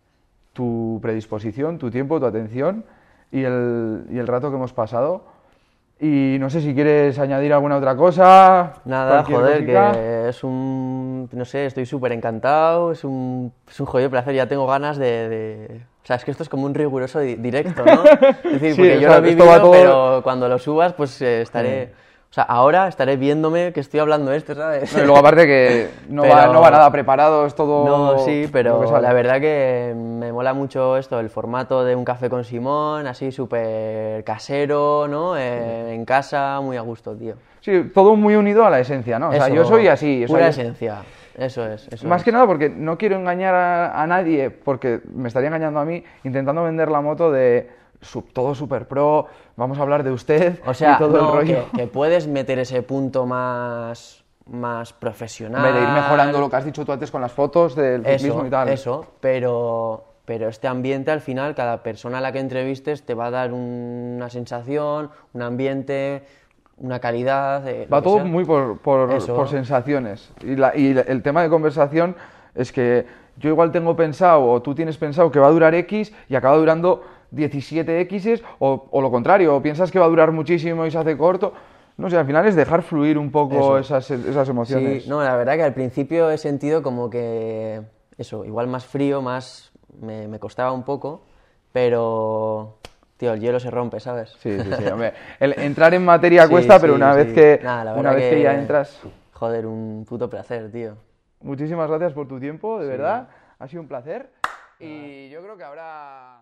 Speaker 1: tu predisposición, tu tiempo, tu atención y el, y el rato que hemos pasado. Y no sé si quieres añadir alguna otra cosa.
Speaker 2: Nada, joder,
Speaker 1: cosica.
Speaker 2: que es un... No sé, estoy súper encantado, es un, es un jodido placer, ya tengo ganas de, de- O sea, es que esto es como un riguroso di- directo, ¿no? [laughs] Es decir,
Speaker 1: Sí,
Speaker 2: porque yo
Speaker 1: sea,
Speaker 2: lo he vivido,
Speaker 1: todo-
Speaker 2: pero cuando lo subas, pues eh, estaré... O sea, ahora estaré viéndome que estoy hablando esto, ¿sabes?
Speaker 1: No, y luego aparte que no, [laughs] va, no va nada preparado, es todo...
Speaker 2: No, sí, pero la verdad que me mola mucho esto, el formato de un café con Simón, así súper casero, ¿no? Eh, en casa, muy a gusto, tío.
Speaker 1: Sí, todo muy unido a la esencia, ¿no? O sea,
Speaker 2: Eso,
Speaker 1: yo soy así. o sea,
Speaker 2: Pura
Speaker 1: yo-
Speaker 2: esencia, eso es. Eso
Speaker 1: Más
Speaker 2: es.
Speaker 1: que nada porque no quiero engañar a, a nadie, porque me estaría engañando a mí, intentando vender la moto de su- todo super pro, vamos a hablar de usted
Speaker 2: O sea,
Speaker 1: y todo
Speaker 2: no,
Speaker 1: el rollo.
Speaker 2: que, que puedes meter ese punto más, más profesional.
Speaker 1: De ir mejorando lo que has dicho tú antes con las fotos del ciclismo
Speaker 2: eso,
Speaker 1: y tal.
Speaker 2: Eso, pero, pero este ambiente al final, cada persona a la que entrevistes te va a dar una sensación, un ambiente, una calidad. eh,
Speaker 1: Va todo
Speaker 2: sea.
Speaker 1: muy por, por,
Speaker 2: Eso.
Speaker 1: por sensaciones. Y, la- y el tema de conversación es que yo igual tengo pensado, o tú tienes pensado que va a durar X y acaba durando 17 X, o, o lo contrario, o piensas que va a durar muchísimo y se hace corto. No sé, al final es dejar fluir un poco esas, esas emociones.
Speaker 2: Sí, no, la verdad que al principio he sentido como que eso, igual más frío, más me, me costaba un poco, pero tío, el hielo se rompe, ¿sabes?
Speaker 1: Sí, sí, sí, hombre. El entrar en materia [laughs]
Speaker 2: Sí,
Speaker 1: cuesta, pero
Speaker 2: sí,
Speaker 1: una vez
Speaker 2: sí.
Speaker 1: que
Speaker 2: Nada,
Speaker 1: una vez que... ya entras.
Speaker 2: Joder, un puto placer, tío.
Speaker 1: Muchísimas gracias por tu tiempo, de verdad. Ha sido un placer. Y yo creo que habrá